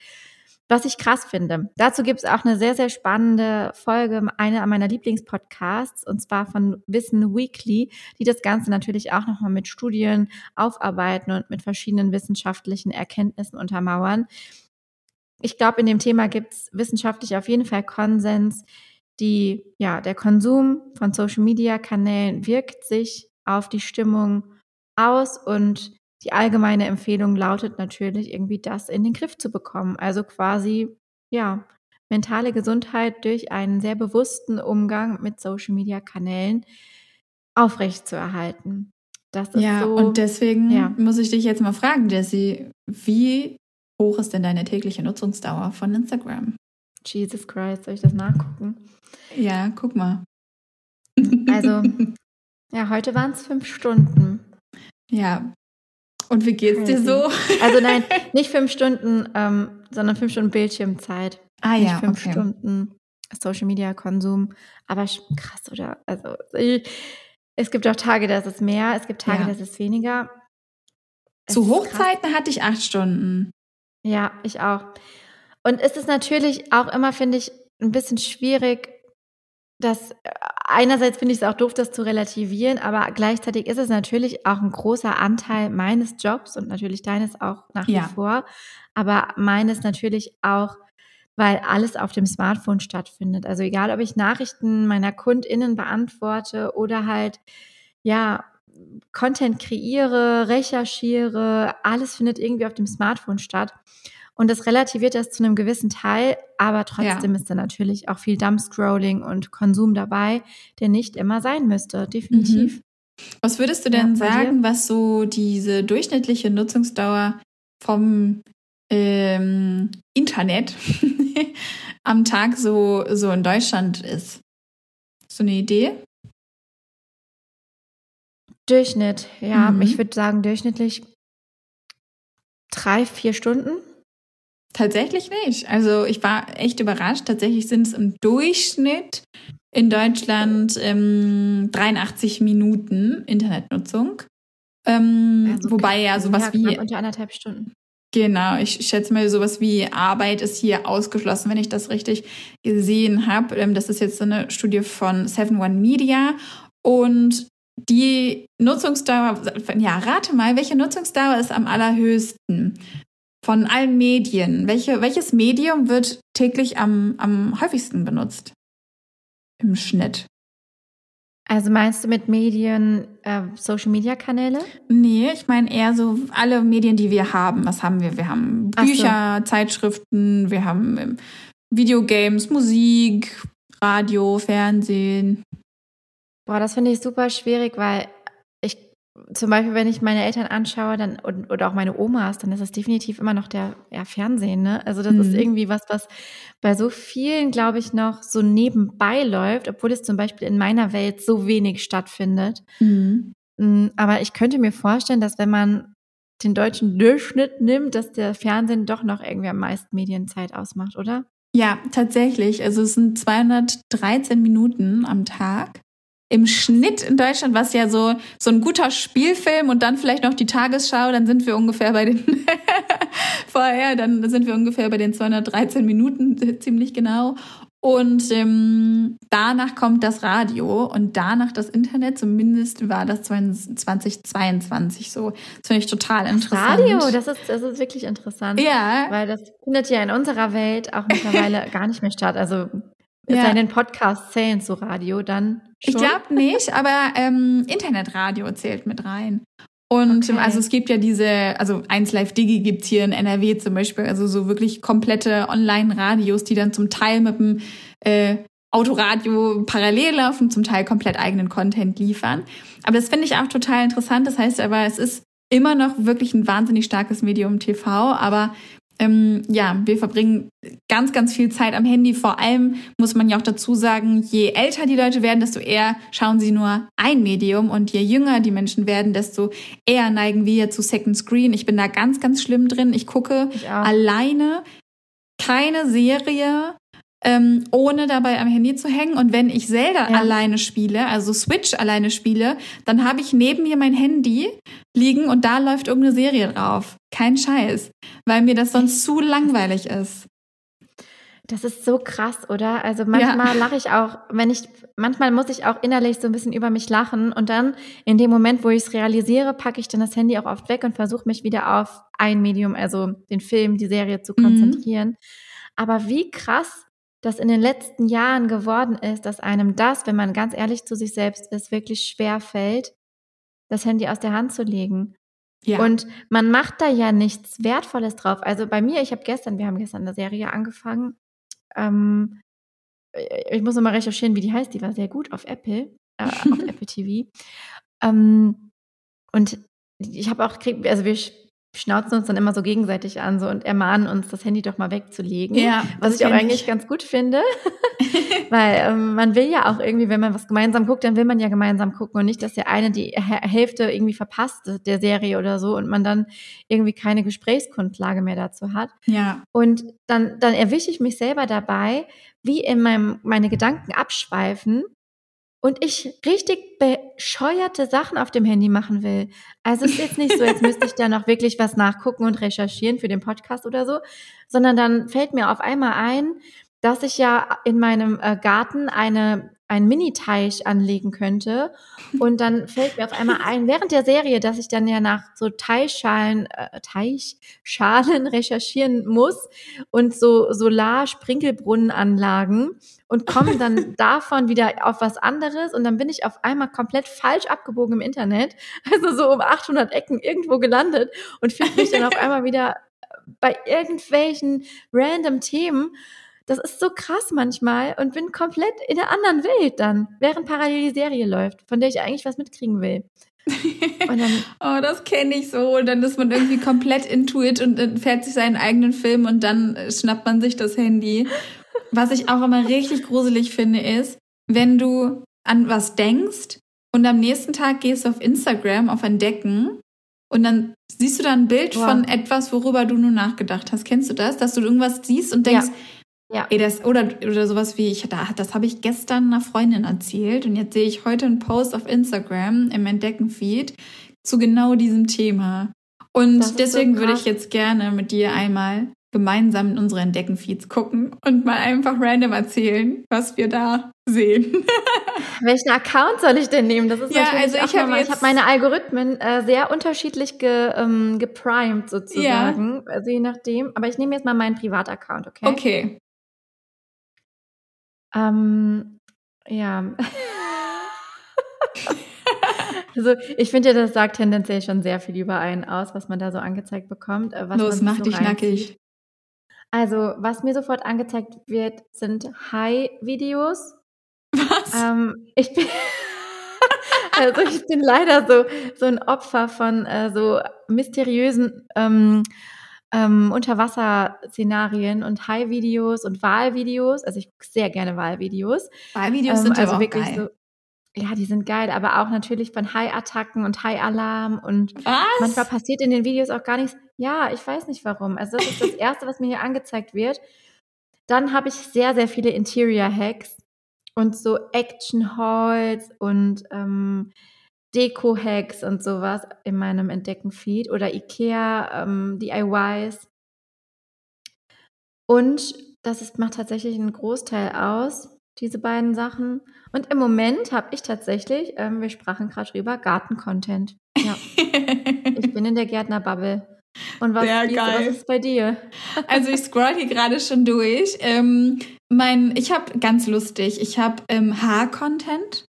Was ich krass finde. Dazu gibt es auch eine sehr, sehr spannende Folge, eine meiner Lieblingspodcasts, und zwar von Wissen Weekly, die das Ganze natürlich auch nochmal mit Studien aufarbeiten und mit verschiedenen wissenschaftlichen Erkenntnissen untermauern. Ich glaube, in dem Thema gibt es wissenschaftlich auf jeden Fall Konsens. Die, ja, der Konsum von Social Media Kanälen wirkt sich auf die Stimmung aus und die allgemeine Empfehlung lautet natürlich, irgendwie das in den Griff zu bekommen. Also quasi, ja, mentale Gesundheit durch einen sehr bewussten Umgang mit Social-Media-Kanälen aufrechtzuerhalten. Das ist ja, so, und deswegen ja. muss ich dich jetzt mal fragen, Jessie, wie hoch ist denn deine tägliche Nutzungsdauer von Instagram? Jesus Christ, soll ich das nachgucken? Ja, guck mal. Also, <laughs> ja, heute waren es fünf Stunden. Ja, und wie geht's dir so? Also nein, <laughs> nicht fünf Stunden, ähm, sondern fünf Stunden Bildschirmzeit. Ah nicht ja, fünf okay. Stunden Social Media Konsum. Aber krass, oder? Also es gibt auch Tage, da ist es mehr, es gibt Tage, ja. da ist es weniger. Es Zu Hochzeiten hatte ich acht Stunden. Ja, ich auch. Und es ist natürlich auch immer, finde ich, ein bisschen schwierig, das äh, einerseits finde ich es auch doof, das zu relativieren, aber gleichzeitig ist es natürlich auch ein großer Anteil meines Jobs und natürlich deines auch nach wie vor, aber meines natürlich auch, weil alles auf dem Smartphone stattfindet. Also egal, ob ich Nachrichten meiner KundInnen beantworte oder halt, ja, Content kreiere, recherchiere, alles findet irgendwie auf dem Smartphone statt. Und das relativiert das zu einem gewissen Teil, aber trotzdem ja. ist da natürlich auch viel Dumpscrolling und Konsum dabei, der nicht immer sein müsste, definitiv. Mhm. Was würdest du denn ja, sagen, was so diese durchschnittliche Nutzungsdauer vom ähm, Internet <laughs> am Tag so, so in Deutschland ist? So eine Idee? Durchschnitt, ja, mhm. ich würde sagen durchschnittlich drei, vier Stunden. Tatsächlich nicht. Also ich war echt überrascht. Tatsächlich sind es im Durchschnitt in Deutschland ähm, 83 Minuten Internetnutzung. Ähm, also wobei ja sowas ja, wie unter anderthalb Stunden. Genau, ich schätze mal, sowas wie Arbeit ist hier ausgeschlossen, wenn ich das richtig gesehen habe. Ähm, das ist jetzt so eine Studie von Seven One Media und die Nutzungsdauer, ja, rate mal, welche Nutzungsdauer ist am allerhöchsten? Von allen Medien, welche, welches Medium wird täglich am, am häufigsten benutzt? Im Schnitt. Also meinst du mit Medien äh, Social-Media-Kanäle? Nee, ich meine eher so alle Medien, die wir haben. Was haben wir? Wir haben Bücher, so. Zeitschriften, wir haben ähm, Videogames, Musik, Radio, Fernsehen. Boah, das finde ich super schwierig, weil zum Beispiel, wenn ich meine Eltern anschaue, dann und, oder auch meine Omas, dann ist es definitiv immer noch der ja, Fernsehen. Ne? Also das mhm. ist irgendwie was, was bei so vielen, glaube ich, noch so nebenbei läuft, obwohl es zum Beispiel in meiner Welt so wenig stattfindet. Mhm. Mm, aber ich könnte mir vorstellen, dass wenn man den deutschen Durchschnitt nimmt, dass der Fernsehen doch noch irgendwie am meisten Medienzeit ausmacht, oder? Ja, tatsächlich. Also es sind 213 Minuten am Tag im Schnitt in Deutschland, was ja so, so ein guter Spielfilm und dann vielleicht noch die Tagesschau, dann sind wir ungefähr bei den, <laughs> vorher, dann sind wir ungefähr bei den 213 Minuten, ziemlich genau. Und ähm, danach kommt das Radio und danach das Internet. Zumindest war das 2022 so. Das finde ich total interessant. Radio, das ist, das ist wirklich interessant. Ja. Weil das findet ja in unserer Welt auch mittlerweile <laughs> gar nicht mehr statt. Also ja. sei denn, Podcast zählen zu Radio, dann schon? Ich glaube nicht, aber ähm, Internetradio zählt mit rein. Und okay. also es gibt ja diese, also 1 Live Digi gibt's hier in NRW zum Beispiel, also so wirklich komplette Online-Radios, die dann zum Teil mit dem äh, Autoradio parallel laufen, zum Teil komplett eigenen Content liefern. Aber das finde ich auch total interessant. Das heißt aber, es ist immer noch wirklich ein wahnsinnig starkes Medium TV, aber ähm, ja, wir verbringen ganz, ganz viel Zeit am Handy. Vor allem muss man ja auch dazu sagen, je älter die Leute werden, desto eher schauen sie nur ein Medium und je jünger die Menschen werden, desto eher neigen wir zu Second Screen. Ich bin da ganz, ganz schlimm drin. Ich gucke ich alleine keine Serie, ähm, ohne dabei am Handy zu hängen. Und wenn ich Zelda ja. alleine spiele, also Switch alleine spiele, dann habe ich neben mir mein Handy liegen und da läuft irgendeine Serie drauf. Kein Scheiß, weil mir das sonst zu langweilig ist. Das ist so krass, oder? Also manchmal ja. lache ich auch, wenn ich, manchmal muss ich auch innerlich so ein bisschen über mich lachen und dann in dem Moment, wo ich es realisiere, packe ich dann das Handy auch oft weg und versuche mich wieder auf ein Medium, also den Film, die Serie zu mhm. konzentrieren. Mhm. Aber wie krass das in den letzten Jahren geworden ist, dass einem das, wenn man ganz ehrlich zu sich selbst ist, wirklich schwer fällt, das Handy aus der Hand zu legen. Ja. Und man macht da ja nichts Wertvolles drauf. Also bei mir, ich habe gestern, wir haben gestern eine Serie angefangen. Ähm, ich muss nochmal recherchieren, wie die heißt. Die war sehr gut auf Apple, äh, auf <laughs> Apple TV. Ähm, und ich habe auch, also wir schnauzen uns dann immer so gegenseitig an so und ermahnen uns, das Handy doch mal wegzulegen. Ja, was ich auch eigentlich ich. ganz gut finde, <laughs> weil ähm, man will ja auch irgendwie, wenn man was gemeinsam guckt, dann will man ja gemeinsam gucken und nicht, dass der eine die Hälfte irgendwie verpasst der Serie oder so und man dann irgendwie keine Gesprächsgrundlage mehr dazu hat. Ja. Und dann dann erwische ich mich selber dabei, wie in meinem meine Gedanken abschweifen und ich richtig bescheuerte Sachen auf dem Handy machen will. Also es ist jetzt nicht so, jetzt müsste ich da noch wirklich was nachgucken und recherchieren für den Podcast oder so, sondern dann fällt mir auf einmal ein, dass ich ja in meinem äh, Garten eine einen Mini-Teich anlegen könnte. Und dann fällt mir auf einmal ein, während der Serie, dass ich dann ja nach so Teichschalen, äh, Teichschalen <laughs> recherchieren muss und so Solar-Sprinkelbrunnenanlagen und komme <laughs> dann davon wieder auf was anderes und dann bin ich auf einmal komplett falsch abgebogen im Internet, also so um 800 Ecken irgendwo gelandet und finde mich dann auf einmal wieder bei irgendwelchen random Themen das ist so krass manchmal und bin komplett in einer anderen Welt dann, während parallel die Serie läuft, von der ich eigentlich was mitkriegen will. <laughs> Dann, oh, das kenne ich so. Und dann ist man irgendwie komplett intuit und fährt sich seinen eigenen Film und dann schnappt man sich das Handy. Was ich auch immer richtig gruselig finde, ist, wenn du an was denkst und am nächsten Tag gehst du auf Instagram auf Entdecken und dann siehst du da ein Bild wow. von etwas, worüber du nur nachgedacht hast. Kennst du das? Dass du irgendwas siehst und denkst, ja. Ja. Ey, das, oder, oder sowas wie, ich, das habe ich gestern einer Freundin erzählt und jetzt sehe ich heute einen Post auf Instagram im Entdecken-Feed zu genau diesem Thema. Und deswegen so würde ich jetzt gerne mit dir einmal gemeinsam in unsere Entdecken-Feeds gucken und mal einfach random erzählen, was wir da sehen. <laughs> Welchen Account soll ich denn nehmen? Das ist ja, also ich habe hab meine Algorithmen äh, sehr unterschiedlich ge, ähm, geprimed sozusagen, ja. also je nachdem. Aber ich nehme jetzt mal meinen Privataccount, okay? Okay. Ähm, ja. also ich finde ja, das sagt tendenziell schon sehr viel über einen aus, was man da so angezeigt bekommt. Äh, was Los, mach so dich nackig. Also, was mir sofort angezeigt wird, sind High-Videos. Was? Ähm, ich bin <laughs> also ich bin leider so so ein Opfer von äh, so mysteriösen ähm, ähm, Unterwasser-Szenarien und High-Videos und Wahlvideos. Also ich gucke sehr gerne Wahlvideos. Wahlvideos ähm, sind also ja auch wirklich geil. so. Ja, die sind geil, aber auch natürlich von High-Attacken und High-Alarm und was? manchmal passiert in den Videos auch gar nichts. Ja, ich weiß nicht warum. Also das ist das <laughs> Erste, was mir hier angezeigt wird. Dann habe ich sehr, sehr viele Interior-Hacks und so Action-Halls und ähm, Deko-Hacks und sowas in meinem Entdecken-Feed oder IKEA ähm, DIYs. Und das ist, macht tatsächlich einen Großteil aus, diese beiden Sachen. Und im Moment habe ich tatsächlich, ähm, wir sprachen gerade drüber, Garten-Content. Ja. <laughs> ich bin in der Gärtner-Bubble. Und was, Sehr geil. was ist bei dir? Also ich scroll hier gerade schon durch. Ähm, mein, ich habe ganz lustig, ich habe ähm, Haar-Content.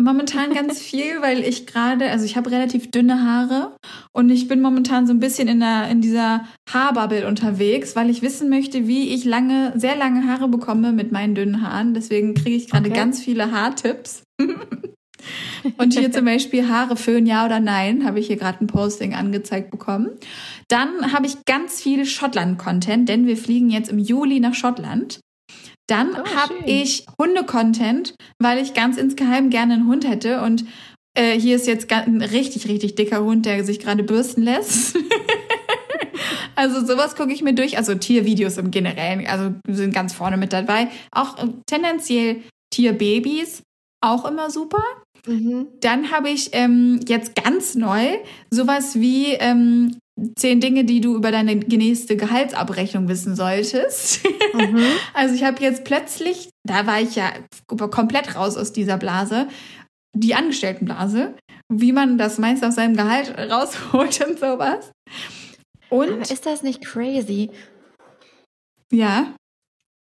Momentan ganz viel, weil ich gerade, also ich habe relativ dünne Haare und ich bin momentan so ein bisschen in, der, in dieser Haarbubble unterwegs, weil ich wissen möchte, wie ich lange, sehr lange Haare bekomme mit meinen dünnen Haaren. Deswegen kriege ich gerade okay. ganz viele Haartipps. <laughs> Und hier zum Beispiel Haare föhnen, ja oder nein, habe ich hier gerade ein Posting angezeigt bekommen. Dann habe ich ganz viel Schottland-Content, denn wir fliegen jetzt im Juli nach Schottland. Dann Oh, habe ich Hunde-Content, weil ich ganz insgeheim gerne einen Hund hätte. Und äh, hier ist jetzt ein richtig, richtig dicker Hund, der sich gerade bürsten lässt. <laughs> also sowas gucke ich mir durch. Also Tiervideos im Generellen, also sind ganz vorne mit dabei. Auch äh, tendenziell Tierbabys, auch immer super. Mhm. Dann habe ich ähm, jetzt ganz neu sowas wie ähm, zehn Dinge, die du über deine nächste Gehaltsabrechnung wissen solltest. Mhm. <laughs> Also ich habe jetzt plötzlich, da war ich ja komplett raus aus dieser Blase, die Angestelltenblase, wie man das meist aus seinem Gehalt <laughs> rausholt und sowas. Aber Und ist das nicht crazy? ja,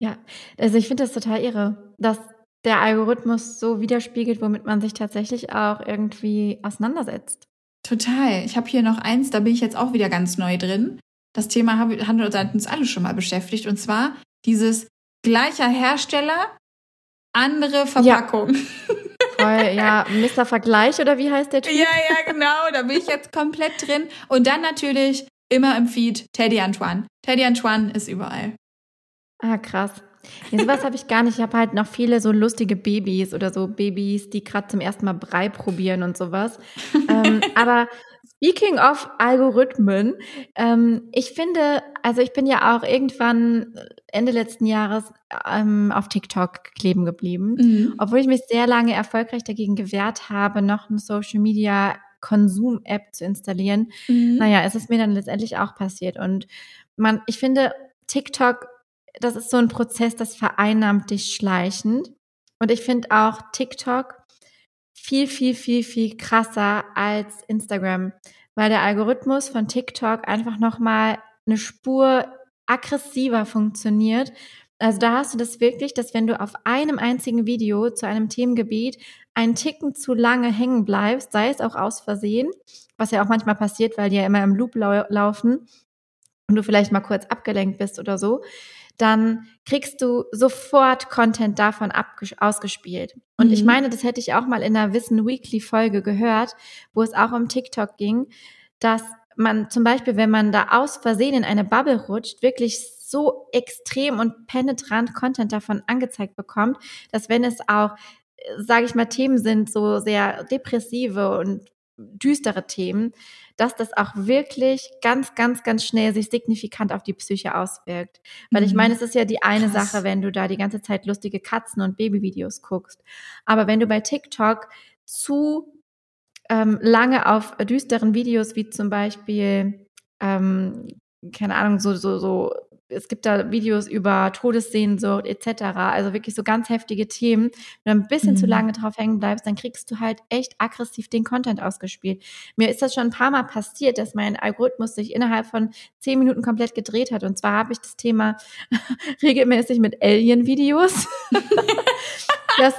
Ja, also ich finde das total irre, dass der Algorithmus so widerspiegelt, womit man sich tatsächlich auch irgendwie auseinandersetzt. Total. Ich habe hier noch eins, da bin ich jetzt auch wieder ganz neu drin. Das Thema hat uns alle schon mal beschäftigt und zwar dieses gleicher Hersteller, andere Verpackung. <laughs> Voll, ja, Mr. Vergleich oder wie heißt der Typ? Ja, ja, genau. Da bin ich jetzt komplett drin. Und dann natürlich immer im Feed Teddy Antoine. Teddy Antoine ist überall. Ah, krass. Ja, sowas habe ich gar nicht. Ich habe halt noch viele so lustige Babys oder so Babys, die gerade zum ersten Mal Brei probieren und sowas. ähm, <laughs> aber speaking of Algorithmen, ähm, ich finde, also ich bin ja auch irgendwann Ende letzten Jahres ähm, auf TikTok kleben geblieben. Mhm. Obwohl ich mich sehr lange erfolgreich dagegen gewehrt habe, noch eine Social Media Konsum-App zu installieren. Mhm. Naja, es ist mir dann letztendlich auch passiert. Und man, ich finde, TikTok, das ist so ein Prozess, das vereinnahmt dich schleichend. Und ich finde auch TikTok viel, viel, viel, viel krasser als Instagram, weil der Algorithmus von TikTok einfach nochmal eine Spur aggressiver funktioniert. Also da hast du das wirklich, dass wenn du auf einem einzigen Video zu einem Themengebiet einen Ticken zu lange hängen bleibst, sei es auch aus Versehen, was ja auch manchmal passiert, weil die ja immer im Loop lau laufen und du vielleicht mal kurz abgelenkt bist oder so, dann kriegst du sofort Content davon ausgespielt. Und Mhm. ich meine, das hätte ich auch mal in einer Wissen Weekly Folge gehört, wo es auch um TikTok ging, dass man zum Beispiel, wenn man da aus Versehen in eine Bubble rutscht, wirklich so extrem und penetrant Content davon angezeigt bekommt, dass wenn es auch, sage ich mal, Themen sind, so sehr depressive und düstere Themen, dass das auch wirklich ganz, ganz, ganz schnell sich signifikant auf die Psyche auswirkt. Weil ich Mhm. meine, es ist ja die eine Krass. Sache, wenn du da die ganze Zeit lustige Katzen- und Babyvideos guckst. Aber wenn du bei TikTok zu ähm, lange auf düsteren Videos wie zum Beispiel, ähm, keine Ahnung, so, so, so, es gibt da Videos über Todessehnsucht etc., also wirklich so ganz heftige Themen, wenn du ein bisschen zu Mhm. lange drauf hängen bleibst, dann kriegst du halt echt aggressiv den Content ausgespielt. Mir ist das schon ein paar Mal passiert, dass mein Algorithmus sich innerhalb von zehn Minuten komplett gedreht hat. Und zwar habe ich das Thema <laughs> regelmäßig mit Alien-Videos. <laughs> das,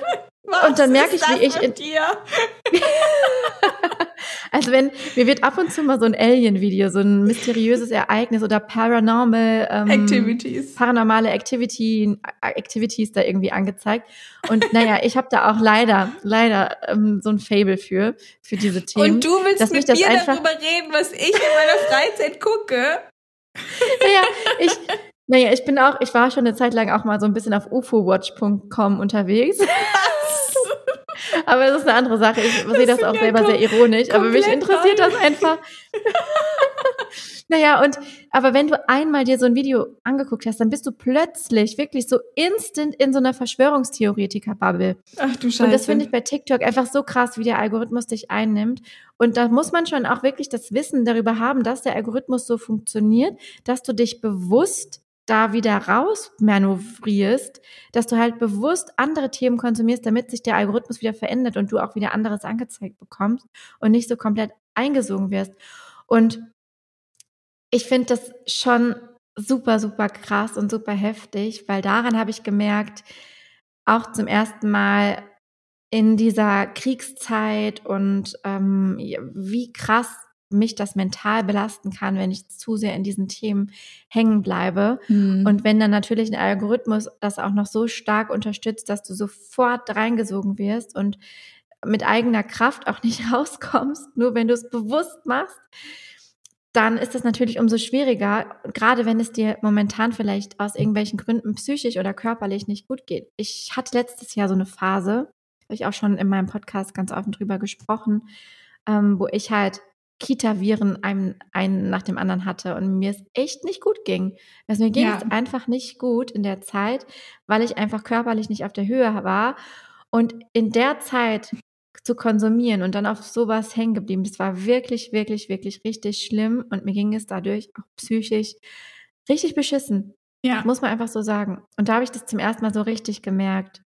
Und dann merke ich, wie ich in- dir? <laughs> Also wenn, mir wird ab und zu mal so ein Alien-Video, so ein mysteriöses Ereignis oder Paranormal ähm, Activities. paranormale Activity, Activities da irgendwie angezeigt. Und naja, ich habe da auch leider, leider ähm, so ein Fable für, für diese Themen. Und du willst dass mich mit das mir einfach- darüber reden, was ich in meiner Freizeit gucke? Naja, ich, naja, ich bin auch, ich war schon eine Zeit lang auch mal so ein bisschen auf ufowatch.com unterwegs. <laughs> Aber das ist eine andere Sache. Ich sehe das sind auch selber sehr ironisch. Aber mich interessiert das einfach. <laughs> naja, und, aber wenn du einmal dir so ein Video angeguckt hast, dann bist du plötzlich wirklich so instant in so einer Verschwörungstheoretiker-Bubble. Ach du Scheiße. Und das finde ich bei TikTok einfach so krass, wie der Algorithmus dich einnimmt. Und da muss man schon auch wirklich das Wissen darüber haben, dass der Algorithmus so funktioniert, dass du dich bewusst da wieder raus manövrierst, dass du halt bewusst andere Themen konsumierst, damit sich der Algorithmus wieder verändert und du auch wieder anderes angezeigt bekommst und nicht so komplett eingesogen wirst. Und ich finde das schon super, super krass und super heftig, weil daran habe ich gemerkt, auch zum ersten Mal in dieser Kriegszeit und ähm, wie krass mich das mental belasten kann, wenn ich zu sehr in diesen Themen hängen bleibe. Mhm. Und wenn dann natürlich ein Algorithmus das auch noch so stark unterstützt, dass du sofort reingesogen wirst und mit eigener Kraft auch nicht <laughs> rauskommst, nur wenn du es bewusst machst, dann ist es natürlich umso schwieriger, gerade wenn es dir momentan vielleicht aus irgendwelchen Gründen psychisch oder körperlich nicht gut geht. Ich hatte letztes Jahr so eine Phase, habe ich auch schon in meinem Podcast ganz offen drüber gesprochen, ähm, wo ich halt Kita-Viren einen, einen nach dem anderen hatte und mir es echt nicht gut ging. Also mir ging ja. es einfach nicht gut in der Zeit, weil ich einfach körperlich nicht auf der Höhe war. Und in der Zeit zu konsumieren und dann auf sowas hängen geblieben, das war wirklich, wirklich, wirklich richtig schlimm und mir ging es dadurch auch psychisch richtig beschissen. Ja. Muss man einfach so sagen. Und da habe ich das zum ersten Mal so richtig gemerkt,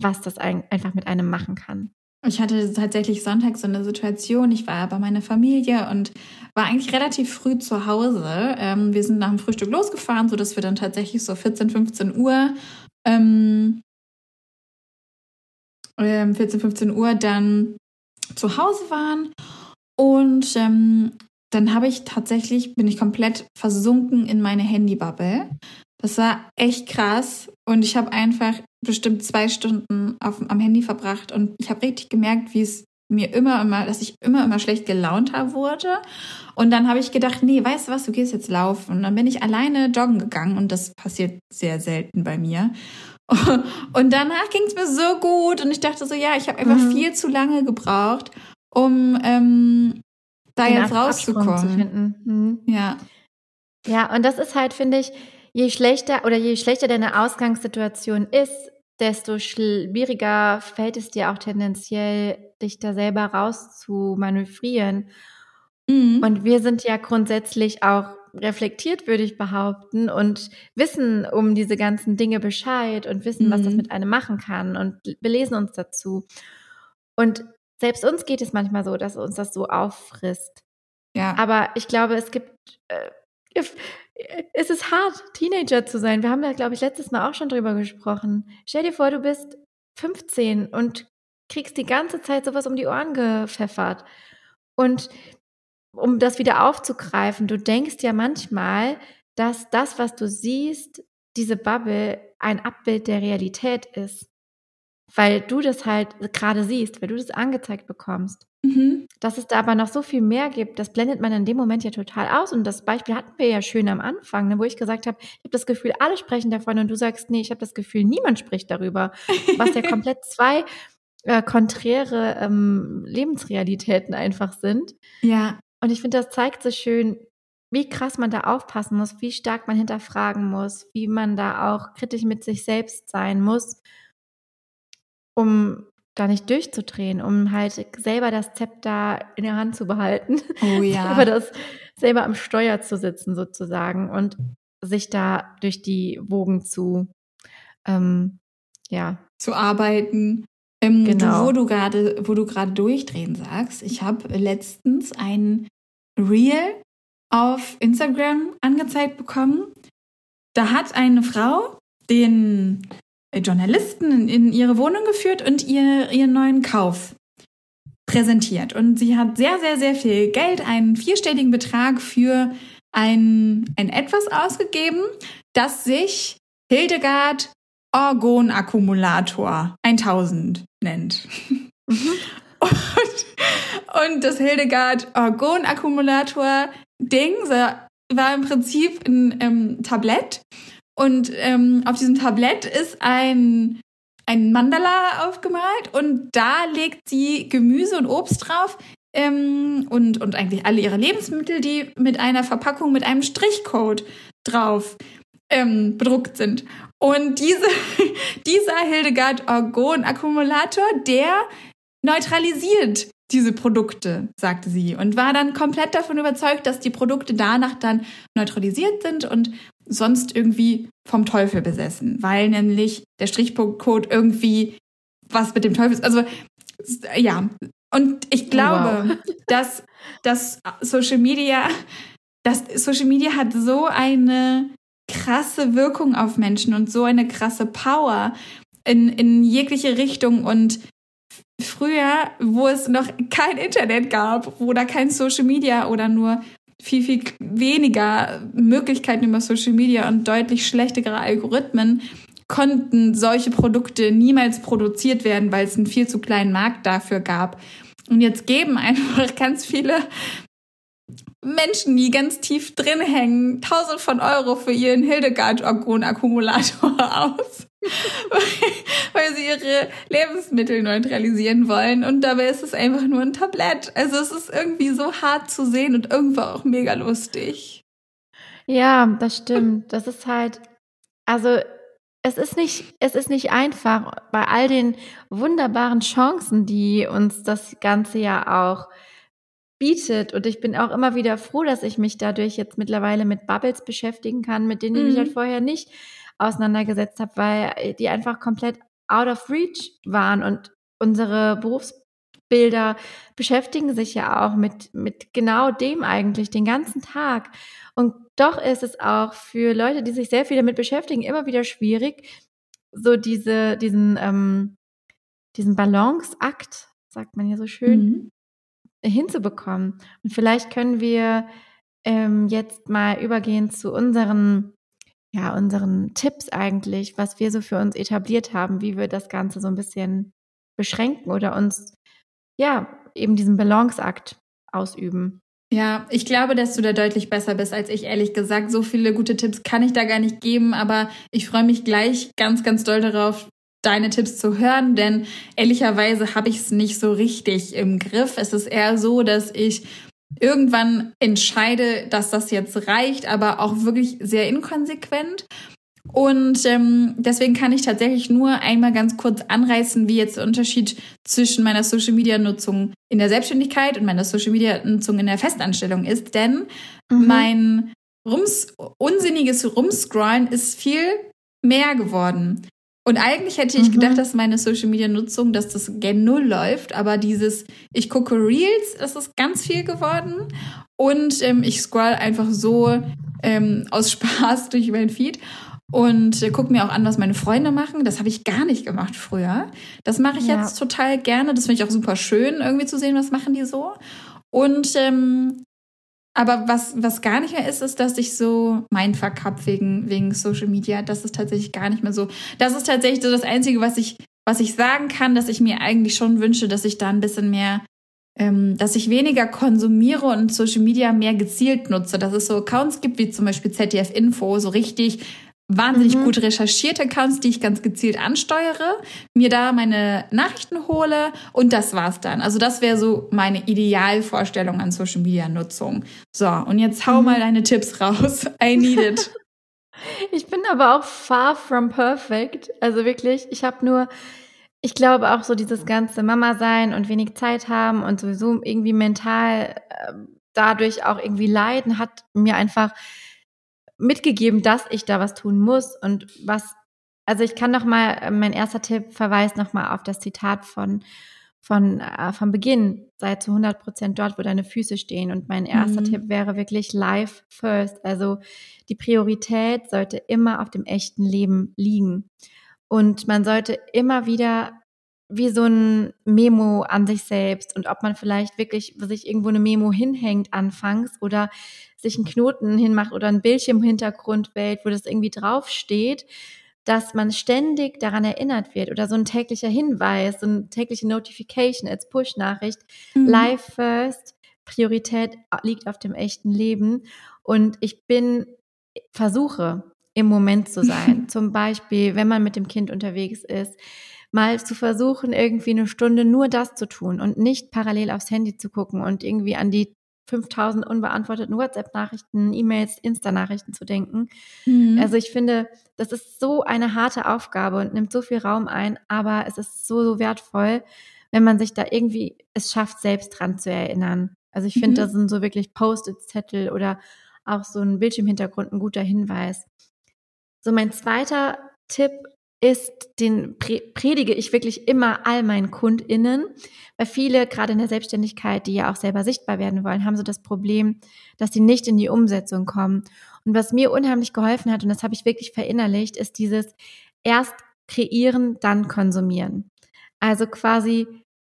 was das einfach mit einem machen kann. Ich hatte tatsächlich Sonntag so eine Situation. Ich war bei meiner Familie und war eigentlich relativ früh zu Hause. Ähm, wir sind nach dem Frühstück losgefahren, sodass wir dann tatsächlich so 14, 15 Uhr, ähm, 14, ähm, 15 Uhr dann zu Hause waren. Und ähm, dann habe ich tatsächlich, bin ich komplett versunken in meine Handybubble. Das war echt krass. Und ich habe einfach bestimmt zwei Stunden auf, am Handy verbracht und ich habe richtig gemerkt, wie es mir immer, immer, dass ich immer, immer schlecht gelaunt habe wurde. Und dann habe ich gedacht, nee, weißt du was, du gehst jetzt laufen. Und dann bin ich alleine joggen gegangen und das passiert sehr selten bei mir. <laughs> Und danach ging es mir so gut und ich dachte so, ja, ich habe einfach mhm. viel zu lange gebraucht, um ähm, da Den jetzt rauszukommen. Mhm. Ja. Ja, und das ist halt, finde ich, je schlechter oder je schlechter deine Ausgangssituation ist, desto schwieriger fällt es dir auch tendenziell, dich da selber raus zu manövrieren. Mhm. Und wir sind ja grundsätzlich auch reflektiert, würde ich behaupten, und wissen um diese ganzen Dinge Bescheid und wissen, mhm. was das mhm. mit einem machen kann und belesen uns dazu. Und selbst uns geht es manchmal so, dass uns das so auffrisst. Ja. Aber ich glaube, es gibt äh, es ist hart, Teenager zu sein. Wir haben ja, glaube ich, letztes Mal auch schon drüber gesprochen. Stell dir vor, du bist 15 und kriegst die ganze Zeit sowas um die Ohren gepfeffert. Und um das wieder aufzugreifen, du denkst ja manchmal, dass das, was du siehst, diese Bubble ein Abbild der Realität ist. Weil du das halt gerade siehst, weil du das angezeigt bekommst. Mhm. Dass es da aber noch so viel mehr gibt, das blendet man in dem Moment ja total aus. Und das Beispiel hatten wir ja schön am Anfang, ne, wo ich gesagt habe, ich habe das Gefühl, alle sprechen davon und du sagst, nee, ich habe das Gefühl, niemand spricht darüber. Was ja <laughs> komplett zwei äh, konträre ähm, Lebensrealitäten einfach sind. Ja. Und ich finde, das zeigt so schön, wie krass man da aufpassen muss, wie stark man hinterfragen muss, wie man da auch kritisch mit sich selbst sein muss, um da nicht durchzudrehen, um halt selber das Zepter in der Hand zu behalten. Oh <laughs> ja. Aber das selber am Steuer zu sitzen sozusagen und sich da durch die Wogen zu, ähm, ja. Zu arbeiten. Ähm, genau. Du, wo du gerade, wo du gerade durchdrehen sagst, ich habe letztens ein Reel auf Instagram angezeigt bekommen. Da hat eine Frau den Journalisten in ihre Wohnung geführt und ihr, ihren neuen Kauf präsentiert. Und sie hat sehr, sehr, sehr viel Geld, einen vierstelligen Betrag für ein, ein Etwas ausgegeben, das sich Hildegard Orgon-Akkumulator 1000 nennt. Mhm. <laughs> Und, und das Hildegard Orgon-Akkumulator-Ding war im Prinzip ein ähm, Tablett und ähm, auf diesem Tablett ist ein, ein Mandala aufgemalt und da legt sie Gemüse und Obst drauf ähm, und, und eigentlich alle ihre Lebensmittel, die mit einer Verpackung mit einem Strichcode drauf ähm, bedruckt sind. Und diese, <laughs> dieser Hildegard Orgon Akkumulator, der neutralisiert diese Produkte, sagte sie, und war dann komplett davon überzeugt, dass die Produkte danach dann neutralisiert sind und sonst irgendwie vom Teufel besessen, weil nämlich der Strichcode irgendwie was mit dem Teufel ist. Also ja, und ich glaube, wow. <laughs> dass, dass Social Media, dass Social Media hat so eine krasse Wirkung auf Menschen und so eine krasse Power in, in jegliche Richtung und früher, wo es noch kein Internet gab, da kein Social Media oder nur viel, viel weniger Möglichkeiten über Social Media und deutlich schlechtere Algorithmen konnten solche Produkte niemals produziert werden, weil es einen viel zu kleinen Markt dafür gab. Und jetzt geben einfach <laughs> ganz viele Menschen, die ganz tief drin hängen, tausend von Euro für ihren Hildegard-Orgon-Akkumulator <laughs> aus. <laughs> weil sie ihre Lebensmittel neutralisieren wollen und dabei ist es einfach nur ein Tablett. Also es ist irgendwie so hart zu sehen und irgendwo auch mega lustig. Ja, das stimmt. Das ist halt, also es ist nicht, es ist nicht einfach bei all den wunderbaren Chancen, die uns das Ganze ja auch bietet. Und ich bin auch immer wieder froh, dass ich mich dadurch jetzt mittlerweile mit Bubbles beschäftigen kann, mit denen ich mich halt mhm. vorher nicht auseinandergesetzt habe, weil die einfach komplett out of reach waren und unsere Berufsbilder beschäftigen sich ja auch mit, mit genau dem eigentlich den ganzen Tag. Und doch ist es auch für Leute, die sich sehr viel damit beschäftigen, immer wieder schwierig, so diese, diesen, ähm, diesen Balanceakt, sagt man ja so schön, mhm. hinzubekommen. Und vielleicht können wir ähm, jetzt mal übergehen zu unseren ja, unseren Tipps eigentlich, was wir so für uns etabliert haben, wie wir das Ganze so ein bisschen beschränken oder uns, ja, eben diesen Balanceakt ausüben. Ja, ich glaube, dass du da deutlich besser bist als ich, ehrlich gesagt. So viele gute Tipps kann ich da gar nicht geben, aber ich freue mich gleich ganz, ganz doll darauf, deine Tipps zu hören, denn ehrlicherweise habe ich es nicht so richtig im Griff. Es ist eher so, dass ich irgendwann entscheide, dass das jetzt reicht, aber auch wirklich sehr inkonsequent. Und ähm, deswegen kann ich tatsächlich nur einmal ganz kurz anreißen, wie jetzt der Unterschied zwischen meiner Social Media Nutzung in der Selbstständigkeit und meiner Social Media Nutzung in der Festanstellung ist. Denn mhm. mein Rums, unsinniges Rumscrollen ist viel mehr geworden. Und eigentlich hätte ich mhm. gedacht, dass meine Social Media Nutzung, dass das gen Null läuft, aber dieses, ich gucke Reels, das ist ganz viel geworden. Und ähm, ich scroll einfach so ähm, aus Spaß <laughs> durch mein Feed und äh, gucke mir auch an, was meine Freunde machen. Das habe ich gar nicht gemacht früher. Das mache ich ja. jetzt total gerne. Das finde ich auch super schön, irgendwie zu sehen, was machen die so. Und ähm, aber was, was gar nicht mehr ist, ist, dass ich so mein Fuck hab wegen, wegen Social Media. Das ist tatsächlich gar nicht mehr so. Das ist tatsächlich so das Einzige, was ich, was ich sagen kann, dass ich mir eigentlich schon wünsche, dass ich da ein bisschen mehr, ähm, dass ich weniger konsumiere und Social Media mehr gezielt nutze. Dass es so Accounts gibt, wie zum Beispiel ZDF Info, so richtig wahnsinnig mhm. gut recherchierte Accounts, die ich ganz gezielt ansteuere, mir da meine Nachrichten hole und das war's dann. Also das wäre so meine Idealvorstellung an Social Media Nutzung. So, und jetzt hau mhm. mal deine Tipps raus. <laughs> I need it. <laughs> ich bin aber auch far from perfect. Also wirklich, ich habe nur ich glaube auch so dieses ganze Mama sein und wenig Zeit haben und sowieso irgendwie mental äh, dadurch auch irgendwie leiden hat mir einfach mitgegeben, dass ich da was tun muss und was, also ich kann noch mal, äh, mein erster Tipp verweist noch mal auf das Zitat von von äh, vom Beginn, sei zu 100 Prozent dort, wo deine Füße stehen. Und mein erster mhm. Tipp wäre wirklich life first. Also die Priorität sollte immer auf dem echten Leben liegen. Und man sollte immer wieder wie so ein Memo an sich selbst und ob man vielleicht wirklich sich irgendwo eine Memo hinhängt anfangs oder sich einen Knoten hinmacht oder ein Bildschirm im Hintergrund wählt, wo das irgendwie draufsteht, dass man ständig daran erinnert wird oder so ein täglicher Hinweis, so eine tägliche Notification als Push-Nachricht. Mhm. Life first, Priorität liegt auf dem echten Leben und ich bin, versuche im Moment zu sein. <laughs> Zum Beispiel, wenn man mit dem Kind unterwegs ist, mal zu versuchen, irgendwie eine Stunde nur das zu tun und nicht parallel aufs Handy zu gucken und irgendwie an die 5000 unbeantworteten WhatsApp-Nachrichten, E-Mails, Insta-Nachrichten zu denken. Mhm. Also ich finde, das ist so eine harte Aufgabe und nimmt so viel Raum ein, aber es ist so, so wertvoll, wenn man sich da irgendwie es schafft, selbst dran zu erinnern. Also ich finde, mhm. das sind so wirklich Post-it-Zettel oder auch so ein Bildschirmhintergrund ein guter Hinweis. So mein zweiter Tipp ist, den predige ich wirklich immer all meinen KundInnen, weil viele, gerade in der Selbstständigkeit, die ja auch selber sichtbar werden wollen, haben so das Problem, dass sie nicht in die Umsetzung kommen. Und was mir unheimlich geholfen hat, und das habe ich wirklich verinnerlicht, ist dieses erst kreieren, dann konsumieren. Also quasi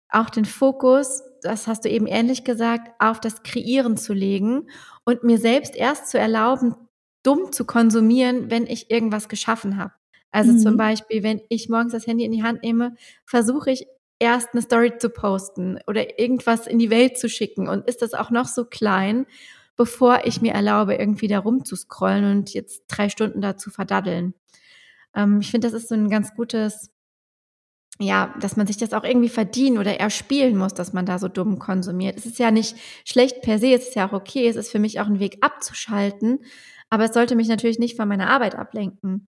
auch den Fokus, das hast du eben ähnlich gesagt, auf das Kreieren zu legen und mir selbst erst zu erlauben, dumm zu konsumieren, wenn ich irgendwas geschaffen habe. Also mhm. zum Beispiel, wenn ich morgens das Handy in die Hand nehme, versuche ich erst eine Story zu posten oder irgendwas in die Welt zu schicken und ist das auch noch so klein, bevor ich mir erlaube, irgendwie da rumzuscrollen und jetzt drei Stunden da zu verdaddeln. Ähm, ich finde, das ist so ein ganz gutes, ja, dass man sich das auch irgendwie verdienen oder erspielen muss, dass man da so dumm konsumiert. Es ist ja nicht schlecht per se, es ist ja auch okay, es ist für mich auch ein Weg abzuschalten, aber es sollte mich natürlich nicht von meiner Arbeit ablenken.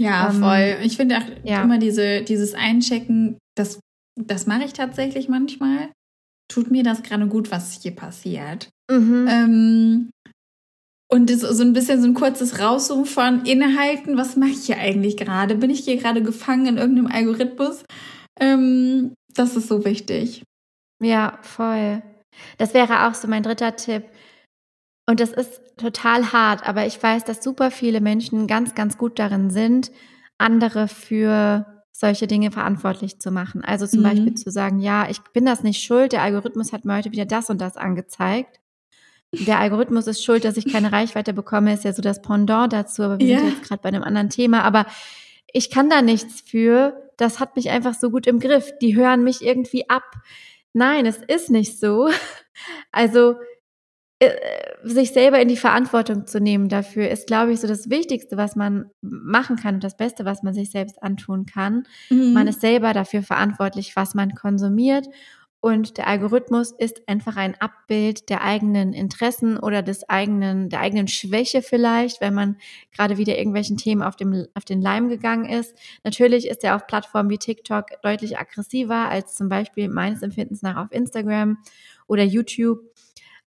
Ja, ähm, voll. Ich finde auch ja. immer diese, dieses Einchecken, das, das mache ich tatsächlich manchmal. Tut mir das gerade gut, was hier passiert. Mhm. Ähm, und das, so ein bisschen so ein kurzes Rauszoomen von Inhalten. Was mache ich hier eigentlich gerade? Bin ich hier gerade gefangen in irgendeinem Algorithmus? Ähm, das ist so wichtig. Ja, voll. Das wäre auch so mein dritter Tipp. Und das ist total hart, aber ich weiß, dass super viele Menschen ganz, ganz gut darin sind, andere für solche Dinge verantwortlich zu machen. Also zum mhm. Beispiel zu sagen, ja, ich bin das nicht schuld, der Algorithmus hat mir heute wieder das und das angezeigt. Der Algorithmus ist schuld, dass ich keine <laughs> Reichweite bekomme, ist ja so das Pendant dazu, aber wir ja. sind jetzt gerade bei einem anderen Thema. Aber ich kann da nichts für. Das hat mich einfach so gut im Griff. Die hören mich irgendwie ab. Nein, es ist nicht so. <laughs> Also sich selber in die Verantwortung zu nehmen dafür, ist, glaube ich, so das Wichtigste, was man machen kann und das Beste, was man sich selbst antun kann. Mhm. Man ist selber dafür verantwortlich, was man konsumiert. Und der Algorithmus ist einfach ein Abbild der eigenen Interessen oder des eigenen, der eigenen Schwäche vielleicht, wenn man gerade wieder irgendwelchen Themen auf, dem, auf den Leim gegangen ist. Natürlich ist er auf Plattformen wie TikTok deutlich aggressiver als zum Beispiel meines Empfindens nach auf Instagram oder YouTube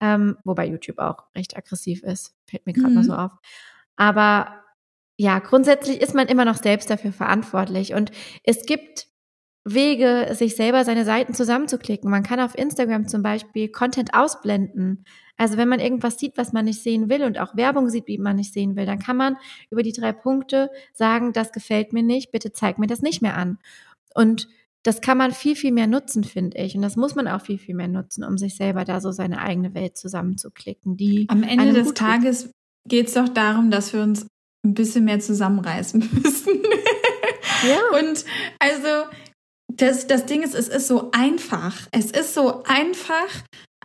ähm, wobei YouTube auch recht aggressiv ist, fällt mir gerade mhm. mal so auf. Aber ja, grundsätzlich ist man immer noch selbst dafür verantwortlich und es gibt Wege, sich selber seine Seiten zusammenzuklicken. Man kann auf Instagram zum Beispiel Content ausblenden. Also wenn man irgendwas sieht, was man nicht sehen will und auch Werbung sieht, die man nicht sehen will, dann kann man über die drei Punkte sagen, das gefällt mir nicht, bitte zeig mir das nicht mehr an. Und das kann man viel, viel mehr nutzen, finde ich. Und das muss man auch viel, viel mehr nutzen, um sich selber da so seine eigene Welt zusammenzuklicken. Die Am Ende des Tages geht es doch darum, dass wir uns ein bisschen mehr zusammenreißen <laughs> müssen. Ja. Und also das, das Ding ist, es ist so einfach. Es ist so einfach,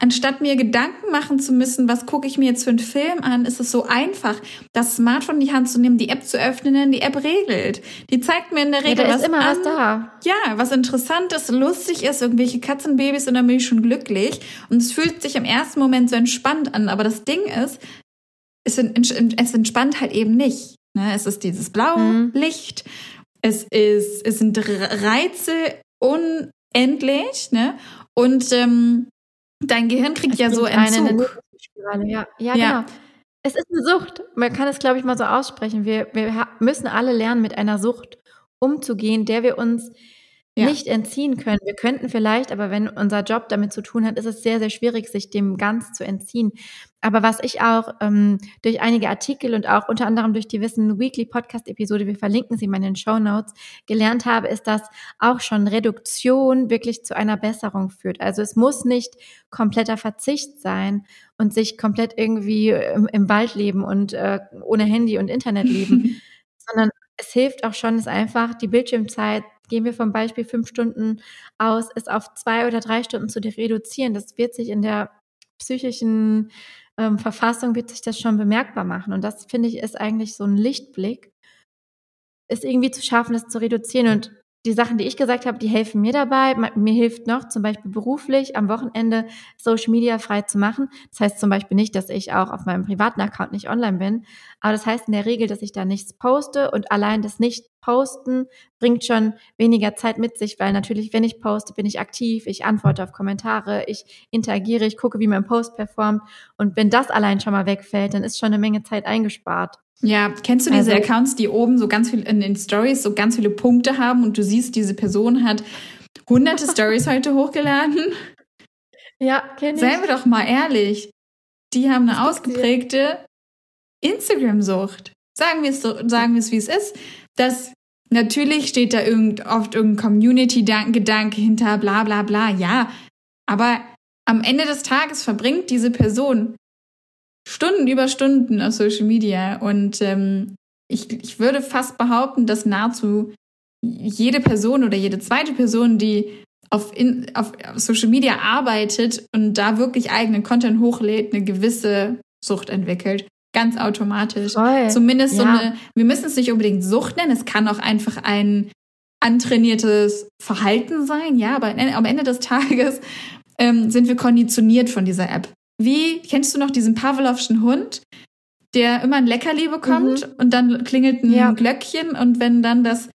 Anstatt mir Gedanken machen zu müssen, was gucke ich mir jetzt für einen Film an, ist es so einfach, das Smartphone in die Hand zu nehmen, die App zu öffnen, die App regelt. Die zeigt mir in der Regel ja, da was ist immer an. was da. Ja, was interessant ist, lustig ist, irgendwelche Katzenbabys und dann bin ich schon glücklich. Und es fühlt sich im ersten Moment so entspannt an. Aber das Ding ist, es, entspannt halt eben nicht. Ne? Es ist dieses blaue mhm. Licht. Es ist, es sind Reize unendlich, ne? Und ähm, Dein Gehirn kriegt es ja so Entzug. Eine ja, ja, ja, genau. Es ist eine Sucht. Man kann es, glaube ich, mal so aussprechen. Wir, wir müssen alle lernen, mit einer Sucht umzugehen, der wir uns ja. nicht entziehen können. Wir könnten vielleicht, aber wenn unser Job damit zu tun hat, ist es sehr, sehr schwierig, sich dem ganz zu entziehen. Aber was ich auch ähm, durch einige Artikel und auch unter anderem durch die Wissen Weekly Podcast Episode, wir verlinken sie mal in den Show Notes, gelernt habe, ist, dass auch schon Reduktion wirklich zu einer Besserung führt. Also es muss nicht kompletter Verzicht sein und sich komplett irgendwie im, im Wald leben und äh, ohne Handy und Internet leben, <laughs> sondern es hilft auch schon, es einfach die Bildschirmzeit gehen wir vom Beispiel fünf Stunden aus, es auf zwei oder drei Stunden zu reduzieren. Das wird sich in der psychischen ähm, Verfassung wird sich das schon bemerkbar machen. Und das finde ich ist eigentlich so ein Lichtblick, ist irgendwie zu schaffen, das zu reduzieren. Und die Sachen, die ich gesagt habe, die helfen mir dabei. Mir hilft noch zum Beispiel beruflich am Wochenende Social Media frei zu machen. Das heißt zum Beispiel nicht, dass ich auch auf meinem privaten Account nicht online bin, aber das heißt in der Regel, dass ich da nichts poste und allein das Nicht-Posten bringt schon weniger Zeit mit sich, weil natürlich, wenn ich poste, bin ich aktiv, ich antworte auf Kommentare, ich interagiere, ich gucke, wie mein Post performt und wenn das allein schon mal wegfällt, dann ist schon eine Menge Zeit eingespart. Ja, kennst du diese also, Accounts, die oben so ganz viel in den Stories so ganz viele Punkte haben und du siehst, diese Person hat hunderte Stories heute hochgeladen? <laughs> Ja, kenne ich. Seien wir doch mal ehrlich. Die haben eine ausgeprägte Instagram-Sucht. Sagen wir es so, sagen wir es, wie es ist. Das natürlich steht da irgend, oft irgendein Community-Gedanke hinter, bla bla bla, ja. Aber am Ende des Tages verbringt diese Person Stunden über Stunden auf Social Media und ähm, ich, ich würde fast behaupten, dass nahezu jede Person oder jede zweite Person, die auf, in, auf Social Media arbeitet und da wirklich eigenen Content hochlädt, eine gewisse Sucht entwickelt. Ganz automatisch. Voll. Zumindest ja. so eine, wir müssen es nicht unbedingt Sucht nennen, es kann auch einfach ein antrainiertes Verhalten sein, ja, aber am Ende des Tages ähm, sind wir konditioniert von dieser App. Wie, kennst du noch diesen Pavlovschen Hund, der immer ein Leckerli bekommt mhm. und dann klingelt ein ja. Glöckchen und wenn dann das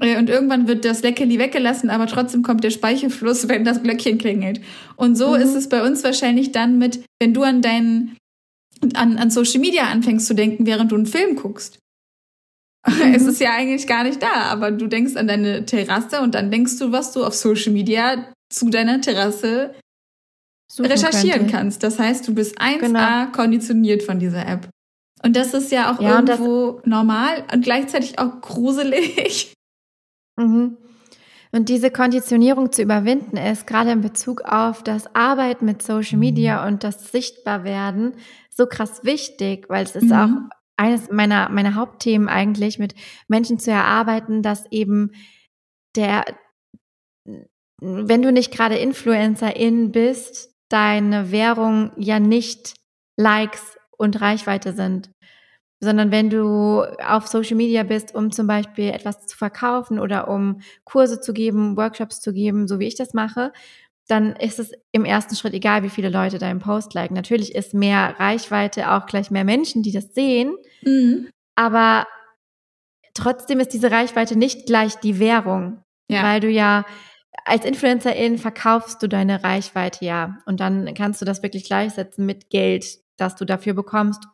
äh, und irgendwann wird das Leckerli weggelassen, aber trotzdem kommt der Speichelfluss, <laughs> wenn das Glöckchen klingelt. Und so mhm. ist es bei uns wahrscheinlich dann mit, wenn du an deinen an, an Social Media anfängst zu denken, während du einen Film guckst. <laughs> Mhm. Es ist ja eigentlich gar nicht da, aber du denkst an deine Terrasse und dann denkst du, was du auf Social Media zu deiner Terrasse recherchieren könnte. kannst. Das heißt, du bist 1A genau. konditioniert von dieser App. Und das ist ja auch ja, irgendwo normal und gleichzeitig auch gruselig. Mhm. Und diese Konditionierung zu überwinden ist gerade in Bezug auf das Arbeiten mit Social Media und das Sichtbarwerden so krass wichtig, weil es ist mhm. auch eines meiner, meiner Hauptthemen eigentlich, mit Menschen zu erarbeiten, dass eben der, wenn du nicht gerade Influencerin bist, deine Währung ja nicht Likes und Reichweite sind sondern wenn du auf Social Media bist, um zum Beispiel etwas zu verkaufen oder um Kurse zu geben, Workshops zu geben, so wie ich das mache, dann ist es im ersten Schritt egal, wie viele Leute deinen Post liken. Natürlich ist mehr Reichweite auch gleich mehr Menschen, die das sehen, mhm. aber trotzdem ist diese Reichweite nicht gleich die Währung, ja. weil du ja als Influencerin verkaufst du deine Reichweite ja und dann kannst du das wirklich gleichsetzen mit Geld, das du dafür bekommst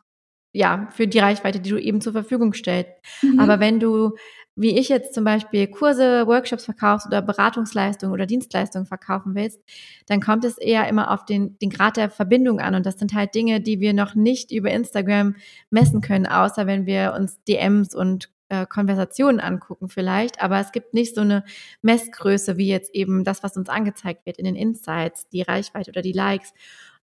ja, für die Reichweite, die du eben zur Verfügung stellst. Mhm. Aber wenn du, wie ich jetzt zum Beispiel Kurse, Workshops verkaufst oder Beratungsleistungen oder Dienstleistungen verkaufen willst, dann kommt es eher immer auf den, den Grad der Verbindung an. Und das sind halt Dinge, die wir noch nicht über Instagram messen können, außer wenn wir uns DMs und äh, Konversationen angucken vielleicht, aber es gibt nicht so eine Messgröße wie jetzt eben das, was uns angezeigt wird in den Insights, die Reichweite oder die Likes.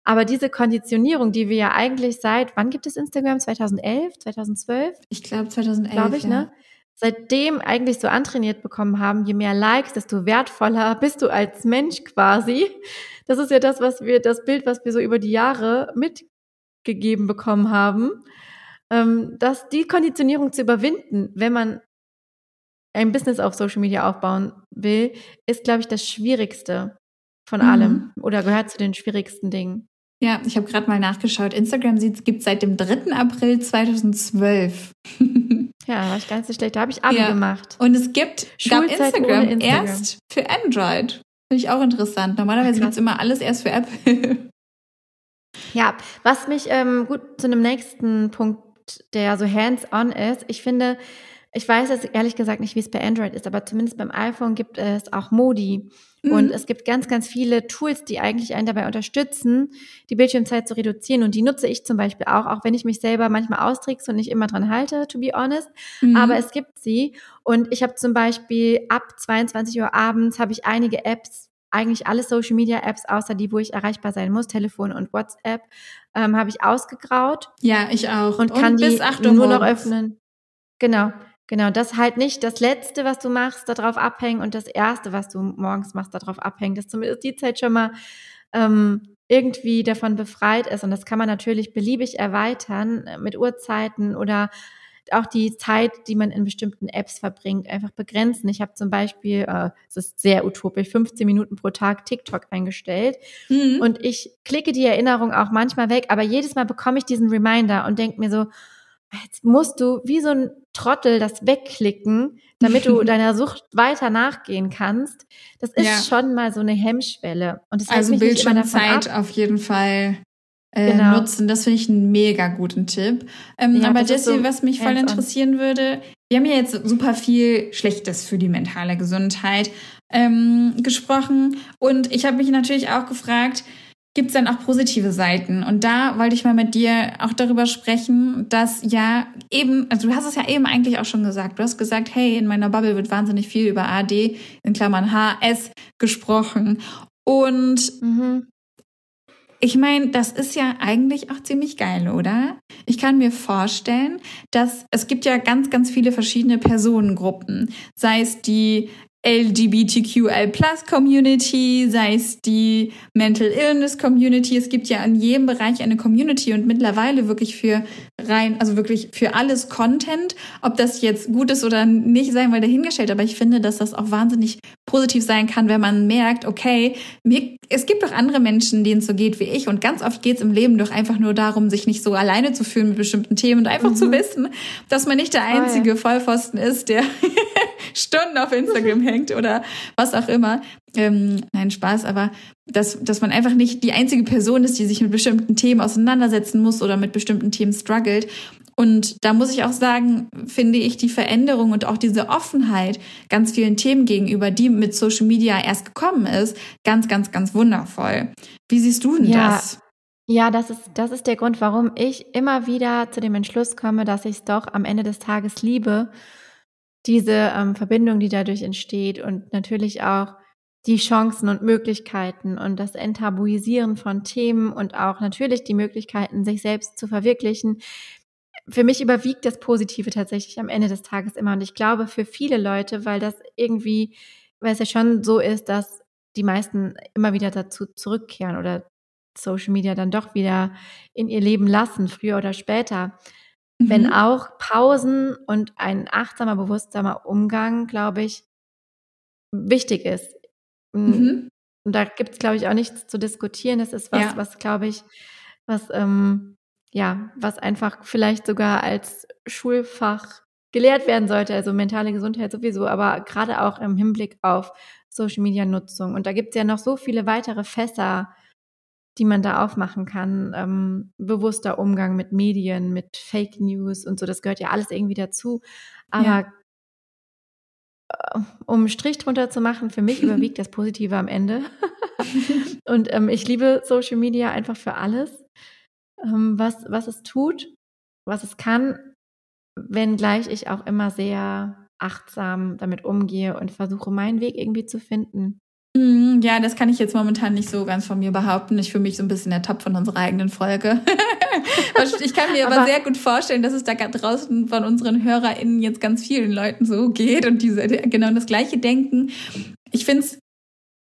Aber diese Konditionierung, die wir ja eigentlich seit, wann gibt es Instagram? 2011, 2012? Ich glaube 2011. Glaube ich, ja. ne? Seitdem eigentlich so antrainiert bekommen haben, je mehr Likes, desto wertvoller <laughs> bist du als Mensch quasi. Das ist ja das, was wir, das Bild, was wir so über die Jahre mitgegeben bekommen haben. Ähm, dass die Konditionierung zu überwinden, wenn man ein Business auf Social Media aufbauen will, ist, glaube ich, das Schwierigste von mhm. allem oder gehört zu den schwierigsten Dingen. Ja, ich habe gerade mal nachgeschaut. Instagram gibt es seit dem 3. April 2012. <laughs> ja, war ich ganz nicht schlecht. Da habe ich Abi ja. gemacht. Und es gibt gab Instagram, Instagram, erst für Android. Finde ich auch interessant. Normalerweise gibt es immer alles erst für Apple. <laughs> ja, was mich ähm, gut zu einem nächsten Punkt, der so hands-on ist. Ich finde, ich weiß jetzt ehrlich gesagt nicht, wie es bei Android ist, aber zumindest beim iPhone gibt es auch Modi. Und mhm. es gibt ganz, ganz viele Tools, die eigentlich einen dabei unterstützen, die Bildschirmzeit zu reduzieren. Und die nutze ich zum Beispiel auch, auch wenn ich mich selber manchmal austrickse und nicht immer dran halte, to be honest. Mhm. Aber es gibt sie. Und ich habe zum Beispiel ab 22 Uhr abends habe ich einige Apps, eigentlich alle Social Media Apps, außer die, wo ich erreichbar sein muss, Telefon und WhatsApp, ähm, habe ich ausgegraut. Ja, ich auch. Und, und kann die nur noch öffnen. Genau. Genau, das halt nicht das Letzte, was du machst, darauf abhängen und das Erste, was du morgens machst, darauf abhängen, dass zumindest die Zeit schon mal ähm, irgendwie davon befreit ist. Und das kann man natürlich beliebig erweitern äh, mit Uhrzeiten oder auch die Zeit, die man in bestimmten Apps verbringt, einfach begrenzen. Ich habe zum Beispiel, äh, es ist sehr utopisch, 15 Minuten pro Tag TikTok eingestellt. Mhm. Und ich klicke die Erinnerung auch manchmal weg, aber jedes Mal bekomme ich diesen Reminder und denke mir so, jetzt musst du wie so ein Trottel das wegklicken, damit du <laughs> deiner Sucht weiter nachgehen kannst. Das ist ja. schon mal so eine Hemmschwelle. Und das also Bildschirmzeit auf jeden Fall äh, genau. nutzen. Das finde ich einen mega guten Tipp. Ähm, ja, aber Jessie, so was mich voll interessieren würde, wir haben ja jetzt super viel Schlechtes für die mentale Gesundheit ähm, gesprochen. Und ich habe mich natürlich auch gefragt, gibt es dann auch positive Seiten. Und da wollte ich mal mit dir auch darüber sprechen, dass ja eben, also du hast es ja eben eigentlich auch schon gesagt. Du hast gesagt, hey, in meiner Bubble wird wahnsinnig viel über AD in Klammern HS gesprochen. Und mhm. Ich meine, das ist ja eigentlich auch ziemlich geil, oder? Ich kann mir vorstellen, dass es gibt ja ganz, ganz viele verschiedene Personengruppen. Sei es die LGBTQL Plus Community, sei es die Mental Illness Community. Es gibt ja in jedem Bereich eine Community und mittlerweile wirklich für rein, also wirklich für alles Content. Ob das jetzt gut ist oder nicht, sei mal dahingestellt. Aber ich finde, dass das auch wahnsinnig positiv sein kann, wenn man merkt, okay, mir, es gibt doch andere Menschen, denen es so geht wie ich. Und ganz oft geht es im Leben doch einfach nur darum, sich nicht so alleine zu fühlen mit bestimmten Themen und einfach mhm. zu wissen, dass man nicht der einzige Vollpfosten ist, der Stunden auf Instagram hängt oder was auch immer. Ähm, nein, Spaß, aber dass, dass man einfach nicht die einzige Person ist, die sich mit bestimmten Themen auseinandersetzen muss oder mit bestimmten Themen struggelt. Und da muss ich auch sagen, finde ich die Veränderung und auch diese Offenheit ganz vielen Themen gegenüber, die mit Social Media erst gekommen ist, ganz, ganz, ganz wundervoll. Wie siehst du denn ja. das? Ja, das ist, das ist der Grund, warum ich immer wieder zu dem Entschluss komme, dass ich es doch am Ende des Tages liebe, diese ähm, Verbindung, die dadurch entsteht und natürlich auch die Chancen und Möglichkeiten und das Enttabuisieren von Themen und auch natürlich die Möglichkeiten, sich selbst zu verwirklichen. Für mich überwiegt das Positive tatsächlich am Ende des Tages immer. Und ich glaube, für viele Leute, weil das irgendwie, weil es ja schon so ist, dass die meisten immer wieder dazu zurückkehren oder Social Media dann doch wieder in ihr Leben lassen, früher oder später. Mhm. Wenn auch Pausen und ein achtsamer, bewusstsamer Umgang, glaube ich, wichtig ist. Mhm. Und da gibt es, glaube ich, auch nichts zu diskutieren. Das ist was, ja. was, glaube ich, was, ähm, ja, was einfach vielleicht sogar als Schulfach gelehrt werden sollte, also mentale Gesundheit sowieso, aber gerade auch im Hinblick auf Social Media Nutzung. Und da gibt es ja noch so viele weitere Fässer, die man da aufmachen kann. Ähm, bewusster Umgang mit Medien, mit Fake News und so, das gehört ja alles irgendwie dazu. Aber ja. Äh, um Strich drunter zu machen, für mich <laughs> überwiegt das Positive am Ende. <laughs> und ähm, ich liebe Social Media einfach für alles, ähm, was, was es tut, was es kann, wenngleich ich auch immer sehr achtsam damit umgehe und versuche, meinen Weg irgendwie zu finden. Mhm, ja, das kann ich jetzt momentan nicht so ganz von mir behaupten. Ich fühle mich so ein bisschen der Top von unserer eigenen Folge. <laughs> ich kann mir aber, aber, sehr gut vorstellen, dass es da draußen von unseren HörerInnen jetzt ganz vielen Leuten so geht und diese genau das Gleiche denken. Ich finde es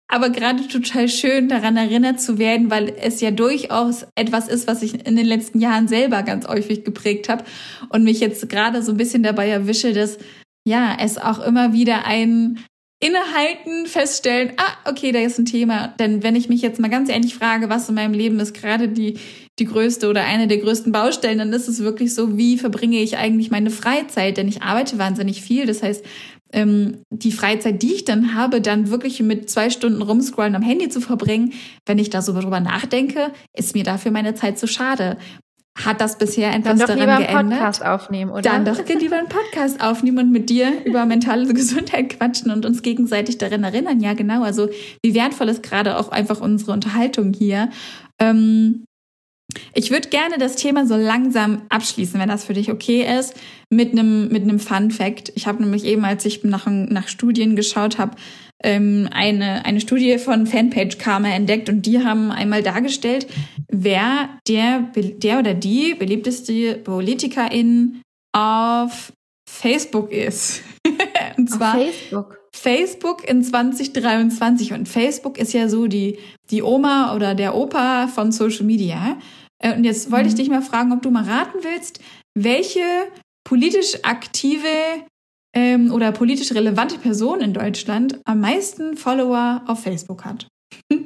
aber gerade total schön, daran erinnert zu werden, weil es ja durchaus etwas ist, was ich in den letzten Jahren selber ganz häufig geprägt habe und mich jetzt gerade so ein bisschen dabei erwische, dass ja, es auch immer wieder ein innehalten, feststellen, ah, okay, da ist ein Thema. Denn wenn ich mich jetzt mal ganz ehrlich frage, was in meinem Leben ist gerade die, die größte oder eine der größten Baustellen, dann ist es wirklich so, wie verbringe ich eigentlich meine Freizeit? Denn ich arbeite wahnsinnig viel. Das heißt, ähm, die Freizeit, die ich dann habe, dann wirklich mit zwei Stunden rumscrollen am Handy zu verbringen, wenn ich da so drüber nachdenke, ist mir dafür meine Zeit zu schade hat das bisher etwas dann doch daran lieber geändert? einen Podcast aufnehmen, oder? Dann doch lieber einen Podcast aufnehmen und mit dir über mentale <laughs> Gesundheit quatschen und uns gegenseitig daran erinnern. Ja, genau. Also wie wertvoll ist gerade auch einfach unsere Unterhaltung hier. Ähm, ich würde gerne das Thema so langsam abschließen, wenn das für dich okay ist, mit einem mit einem Fun Fact. Ich habe nämlich eben, als ich nach, nach Studien geschaut habe, ähm, eine, eine Studie von Fanpage Karma entdeckt und die haben einmal dargestellt, wer der, der oder die beliebteste Politikerin auf Facebook ist. <laughs> und zwar auf Facebook. Facebook in 2023. Und Facebook ist ja so die, die Oma oder der Opa von Social Media. Äh, und jetzt wollte ich mhm. dich mal fragen, ob du mal raten willst, welche politisch aktive ähm, oder politisch relevante Person in Deutschland am meisten Follower auf Facebook hat? <laughs>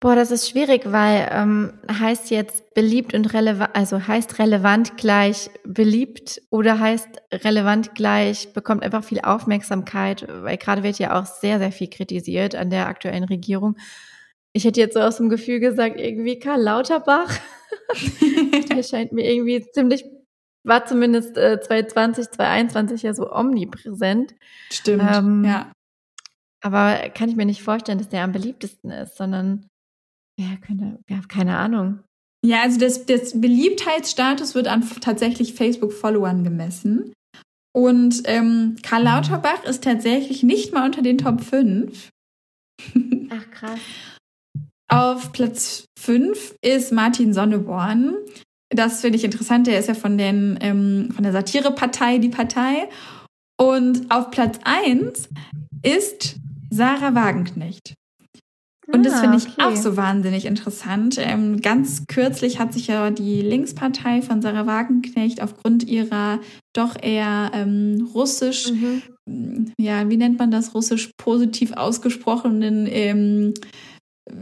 Boah, das ist schwierig, weil ähm, heißt jetzt beliebt und relevant, also heißt relevant gleich beliebt oder heißt relevant gleich bekommt einfach viel Aufmerksamkeit, weil gerade wird ja auch sehr, sehr viel kritisiert an der aktuellen Regierung. Ich hätte jetzt so aus dem Gefühl gesagt, irgendwie Karl Lauterbach. <laughs> der <laughs> scheint mir irgendwie ziemlich war zumindest äh, 2020, 2021 ja so omnipräsent. Stimmt, ähm, ja. Aber kann ich mir nicht vorstellen, dass der am beliebtesten ist, sondern ja, könnte, ja, keine Ahnung. Ja, also das, das Beliebtheitsstatus wird an tatsächlich Facebook-Followern gemessen. Und ähm, Karl mhm. Lauterbach ist tatsächlich nicht mal unter den Top 5. <laughs> Ach krass. Auf Platz 5 ist Martin Sonneborn. Das finde ich interessant. Der ist ja von, den, ähm, von der Satirepartei die Partei. Und auf Platz 1 ist Sarah Wagenknecht. Und das finde ich Ah, okay. auch so wahnsinnig interessant. Ähm, ganz kürzlich hat sich ja die Linkspartei von Sarah Wagenknecht aufgrund ihrer doch eher ähm, russisch, Mhm. ja, wie nennt man das, russisch positiv ausgesprochenen ähm,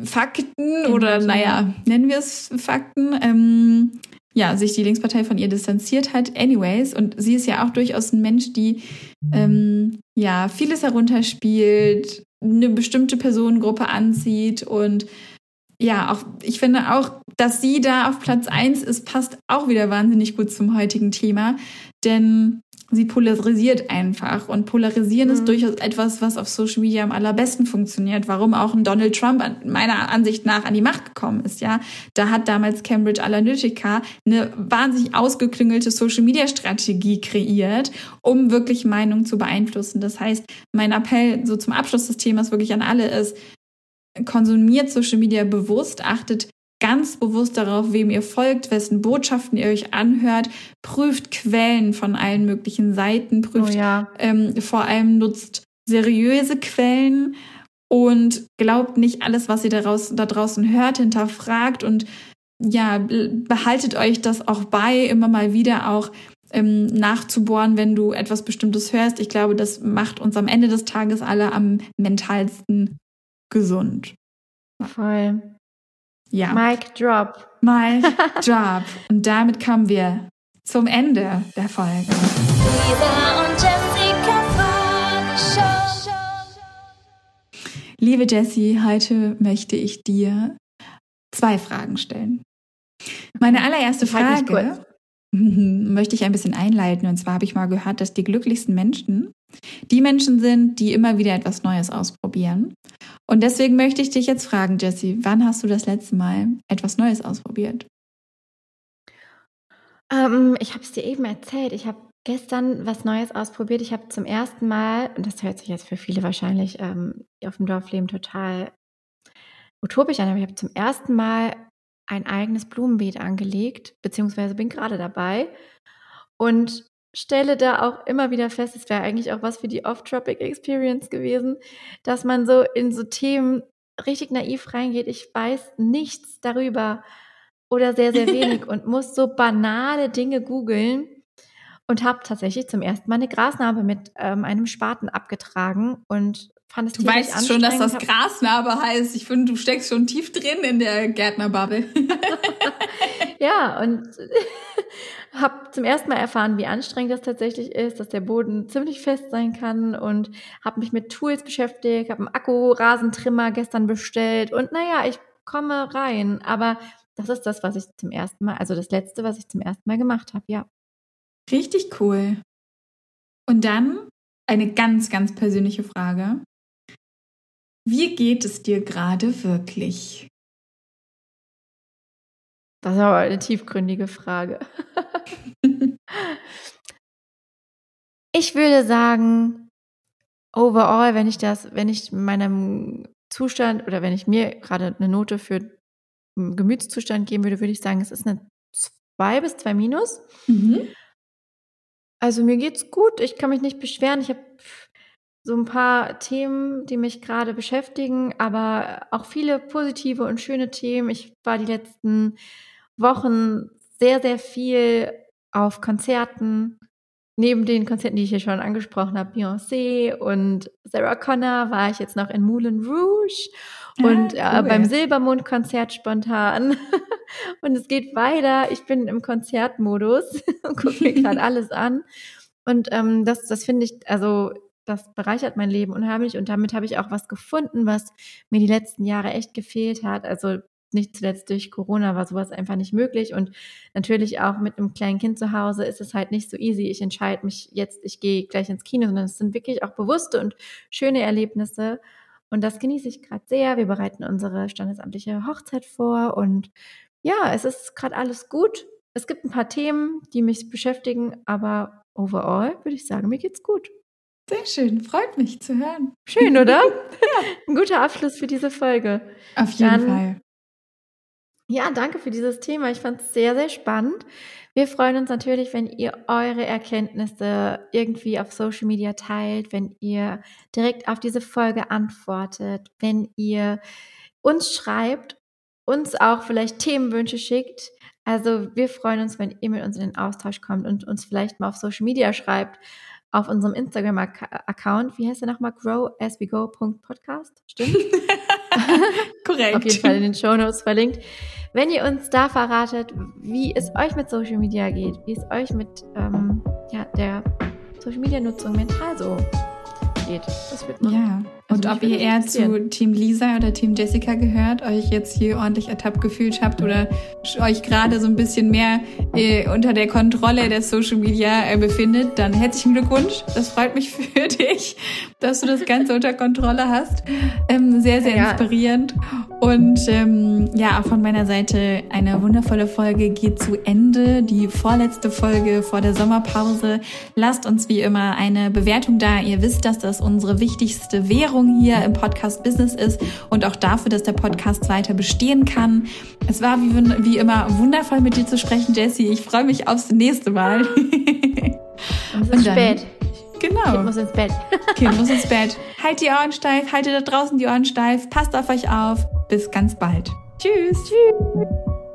Fakten oder Inhalte, naja, nennen wir es Fakten, ähm, ja, sich die Linkspartei von ihr distanziert hat. Anyways, und sie ist ja auch durchaus ein Mensch, die ähm, ja vieles herunterspielt, eine bestimmte Personengruppe anzieht und ja, auch ich finde auch, dass sie da auf Platz eins ist, passt auch wieder wahnsinnig gut zum heutigen Thema, denn sie polarisiert einfach und polarisieren ist Mhm. durchaus etwas, was auf Social Media am allerbesten funktioniert. Warum auch ein Donald Trump an- meiner Ansicht nach an die Macht gekommen ist, ja. Da hat damals Cambridge Analytica eine wahnsinnig ausgeklüngelte Social Media Strategie kreiert, um wirklich Meinungen zu beeinflussen. Das heißt, mein Appell so zum Abschluss des Themas wirklich an alle ist, konsumiert Social Media bewusst, achtet ganz bewusst darauf, wem ihr folgt, wessen Botschaften ihr euch anhört, prüft Quellen von allen möglichen Seiten, Oh prüft ja. ähm, vor allem nutzt seriöse Quellen und glaubt nicht alles, was ihr daraus, da draußen hört, hinterfragt und ja, be- behaltet euch das auch bei, immer mal wieder auch ähm, nachzubohren, wenn du etwas Bestimmtes hörst. Ich glaube, das macht uns am Ende des Tages alle am mentalsten gesund. Voll. Ja, Mic drop. my job. <laughs> Und damit kommen wir zum Ende der Folge. Lisa und Jessica Fragen Show. Liebe Jessie, heute möchte ich dir zwei Fragen stellen. Meine allererste Halt Frage <laughs> möchte ich ein bisschen einleiten. Und zwar habe ich mal gehört, dass die glücklichsten Menschen die Menschen sind, die immer wieder etwas Neues ausprobieren. Und deswegen möchte ich dich jetzt fragen, Jessie, wann hast du das letzte Mal etwas Neues ausprobiert? Ähm, ich habe es dir eben erzählt. Ich habe gestern was Neues ausprobiert. Ich habe zum ersten Mal, und das hört sich jetzt für viele wahrscheinlich ähm, auf dem Dorfleben total utopisch an, aber ich habe zum ersten Mal ein eigenes Blumenbeet angelegt, beziehungsweise bin gerade dabei und stelle da auch immer wieder fest, es wäre eigentlich auch was für die Off-Tropic Experience gewesen, dass man so in so Themen richtig naiv reingeht. Ich weiß nichts darüber oder sehr, sehr wenig <laughs> und muss so banale Dinge googeln und habe tatsächlich zum ersten Mal eine Grasnarbe mit ähm, einem Spaten abgetragen und fand es Du weißt schon, dass das Grasnarbe heißt. Ich finde, du steckst schon tief drin in der Gärtnerbubble. <laughs> Ja, und <laughs> habe zum ersten Mal erfahren, wie anstrengend das tatsächlich ist, dass der Boden ziemlich fest sein kann und habe mich mit Tools beschäftigt, habe einen Akku-Rasentrimmer gestern bestellt und naja, ich komme rein. Aber das ist das, was ich zum ersten Mal, also das letzte, was ich zum ersten Mal gemacht habe, ja. Richtig cool. Und dann eine ganz, ganz persönliche Frage. Wie geht es dir gerade wirklich? Das ist aber eine tiefgründige Frage. <laughs> ich würde sagen, overall, wenn ich das, wenn ich meinem Zustand oder wenn ich mir gerade eine Note für Gemütszustand geben würde, würde ich sagen, es ist eine 2 bis 2 minus. Mhm. Also mir geht's gut, ich kann mich nicht beschweren. Ich habe so ein paar Themen, die mich gerade beschäftigen, aber auch viele positive und schöne Themen. Ich war die letzten Wochen sehr, sehr viel auf Konzerten. Neben den Konzerten, die ich hier schon angesprochen habe, Beyoncé und Sarah Connor, war ich jetzt noch in Moulin Rouge und Ah, äh, cool. beim Silbermond-Konzert spontan. <laughs> und es geht weiter. Ich bin im Konzertmodus <laughs> und gucke mir <laughs> gerade alles an. Und ähm, das, das finde ich, also das bereichert mein Leben unheimlich. Und damit habe ich auch was gefunden, was mir die letzten Jahre echt gefehlt hat. Also nicht zuletzt durch Corona war sowas einfach nicht möglich. Und natürlich auch mit einem kleinen Kind zu Hause ist es halt nicht so easy. Ich entscheide mich jetzt, ich gehe gleich ins Kino, sondern es sind wirklich auch bewusste und schöne Erlebnisse. Und das genieße ich gerade sehr. Wir bereiten unsere standesamtliche Hochzeit vor und ja, es ist gerade alles gut. Es gibt ein paar Themen, die mich beschäftigen, aber overall würde ich sagen, mir geht's gut. Sehr schön, freut mich zu hören. Schön, oder? <laughs> ja. Ein guter Abschluss für diese Folge. Auf jeden Dann- Fall. Ja, danke für dieses Thema. Ich fand es sehr, sehr spannend. Wir freuen uns natürlich, wenn ihr eure Erkenntnisse irgendwie auf Social Media teilt, wenn ihr direkt auf diese Folge antwortet, wenn ihr uns schreibt, uns auch vielleicht Themenwünsche schickt. Also wir freuen uns, wenn ihr mit uns in den Austausch kommt und uns vielleicht mal auf Social Media schreibt, auf unserem Instagram-Account. Wie heißt der nochmal? growaswego.podcast. Stimmt? <laughs> Korrekt. auf jeden Fall in den Shownotes verlinkt. Wenn ihr uns da verratet, wie es euch mit Social Media geht, wie es euch mit ähm, ja, der Social Media Nutzung mental so geht, das wird man. Ja, und Also ob ihr eher zu Team Lisa oder Team Jessica gehört, euch jetzt hier ordentlich ertappt gefühlt habt oder euch gerade so ein bisschen mehr äh, unter der Kontrolle der Social Media äh, befindet, dann herzlichen Glückwunsch. Das freut mich <laughs> für dich, dass du das Ganze unter Kontrolle hast. Ähm, sehr, sehr Ja. inspirierend. Und ähm, ja, auch von meiner Seite eine wundervolle Folge geht zu Ende. Die vorletzte Folge vor der Sommerpause. Lasst uns wie immer eine Bewertung da. Ihr wisst, dass das unsere wichtigste Währung hier im Podcast Business ist und auch dafür, dass der Podcast weiter bestehen kann. Es war wie, wie immer wundervoll mit dir zu sprechen, Jessie. Ich freue mich aufs nächste Mal. Es ist spät. genau. Ich muss ins Bett. <laughs> Kind muss ins <laughs> Bett. Halt die Ohren steif, haltet da draußen die Ohren steif, passt auf euch auf. Bis ganz bald. Tschüss. Tschüss.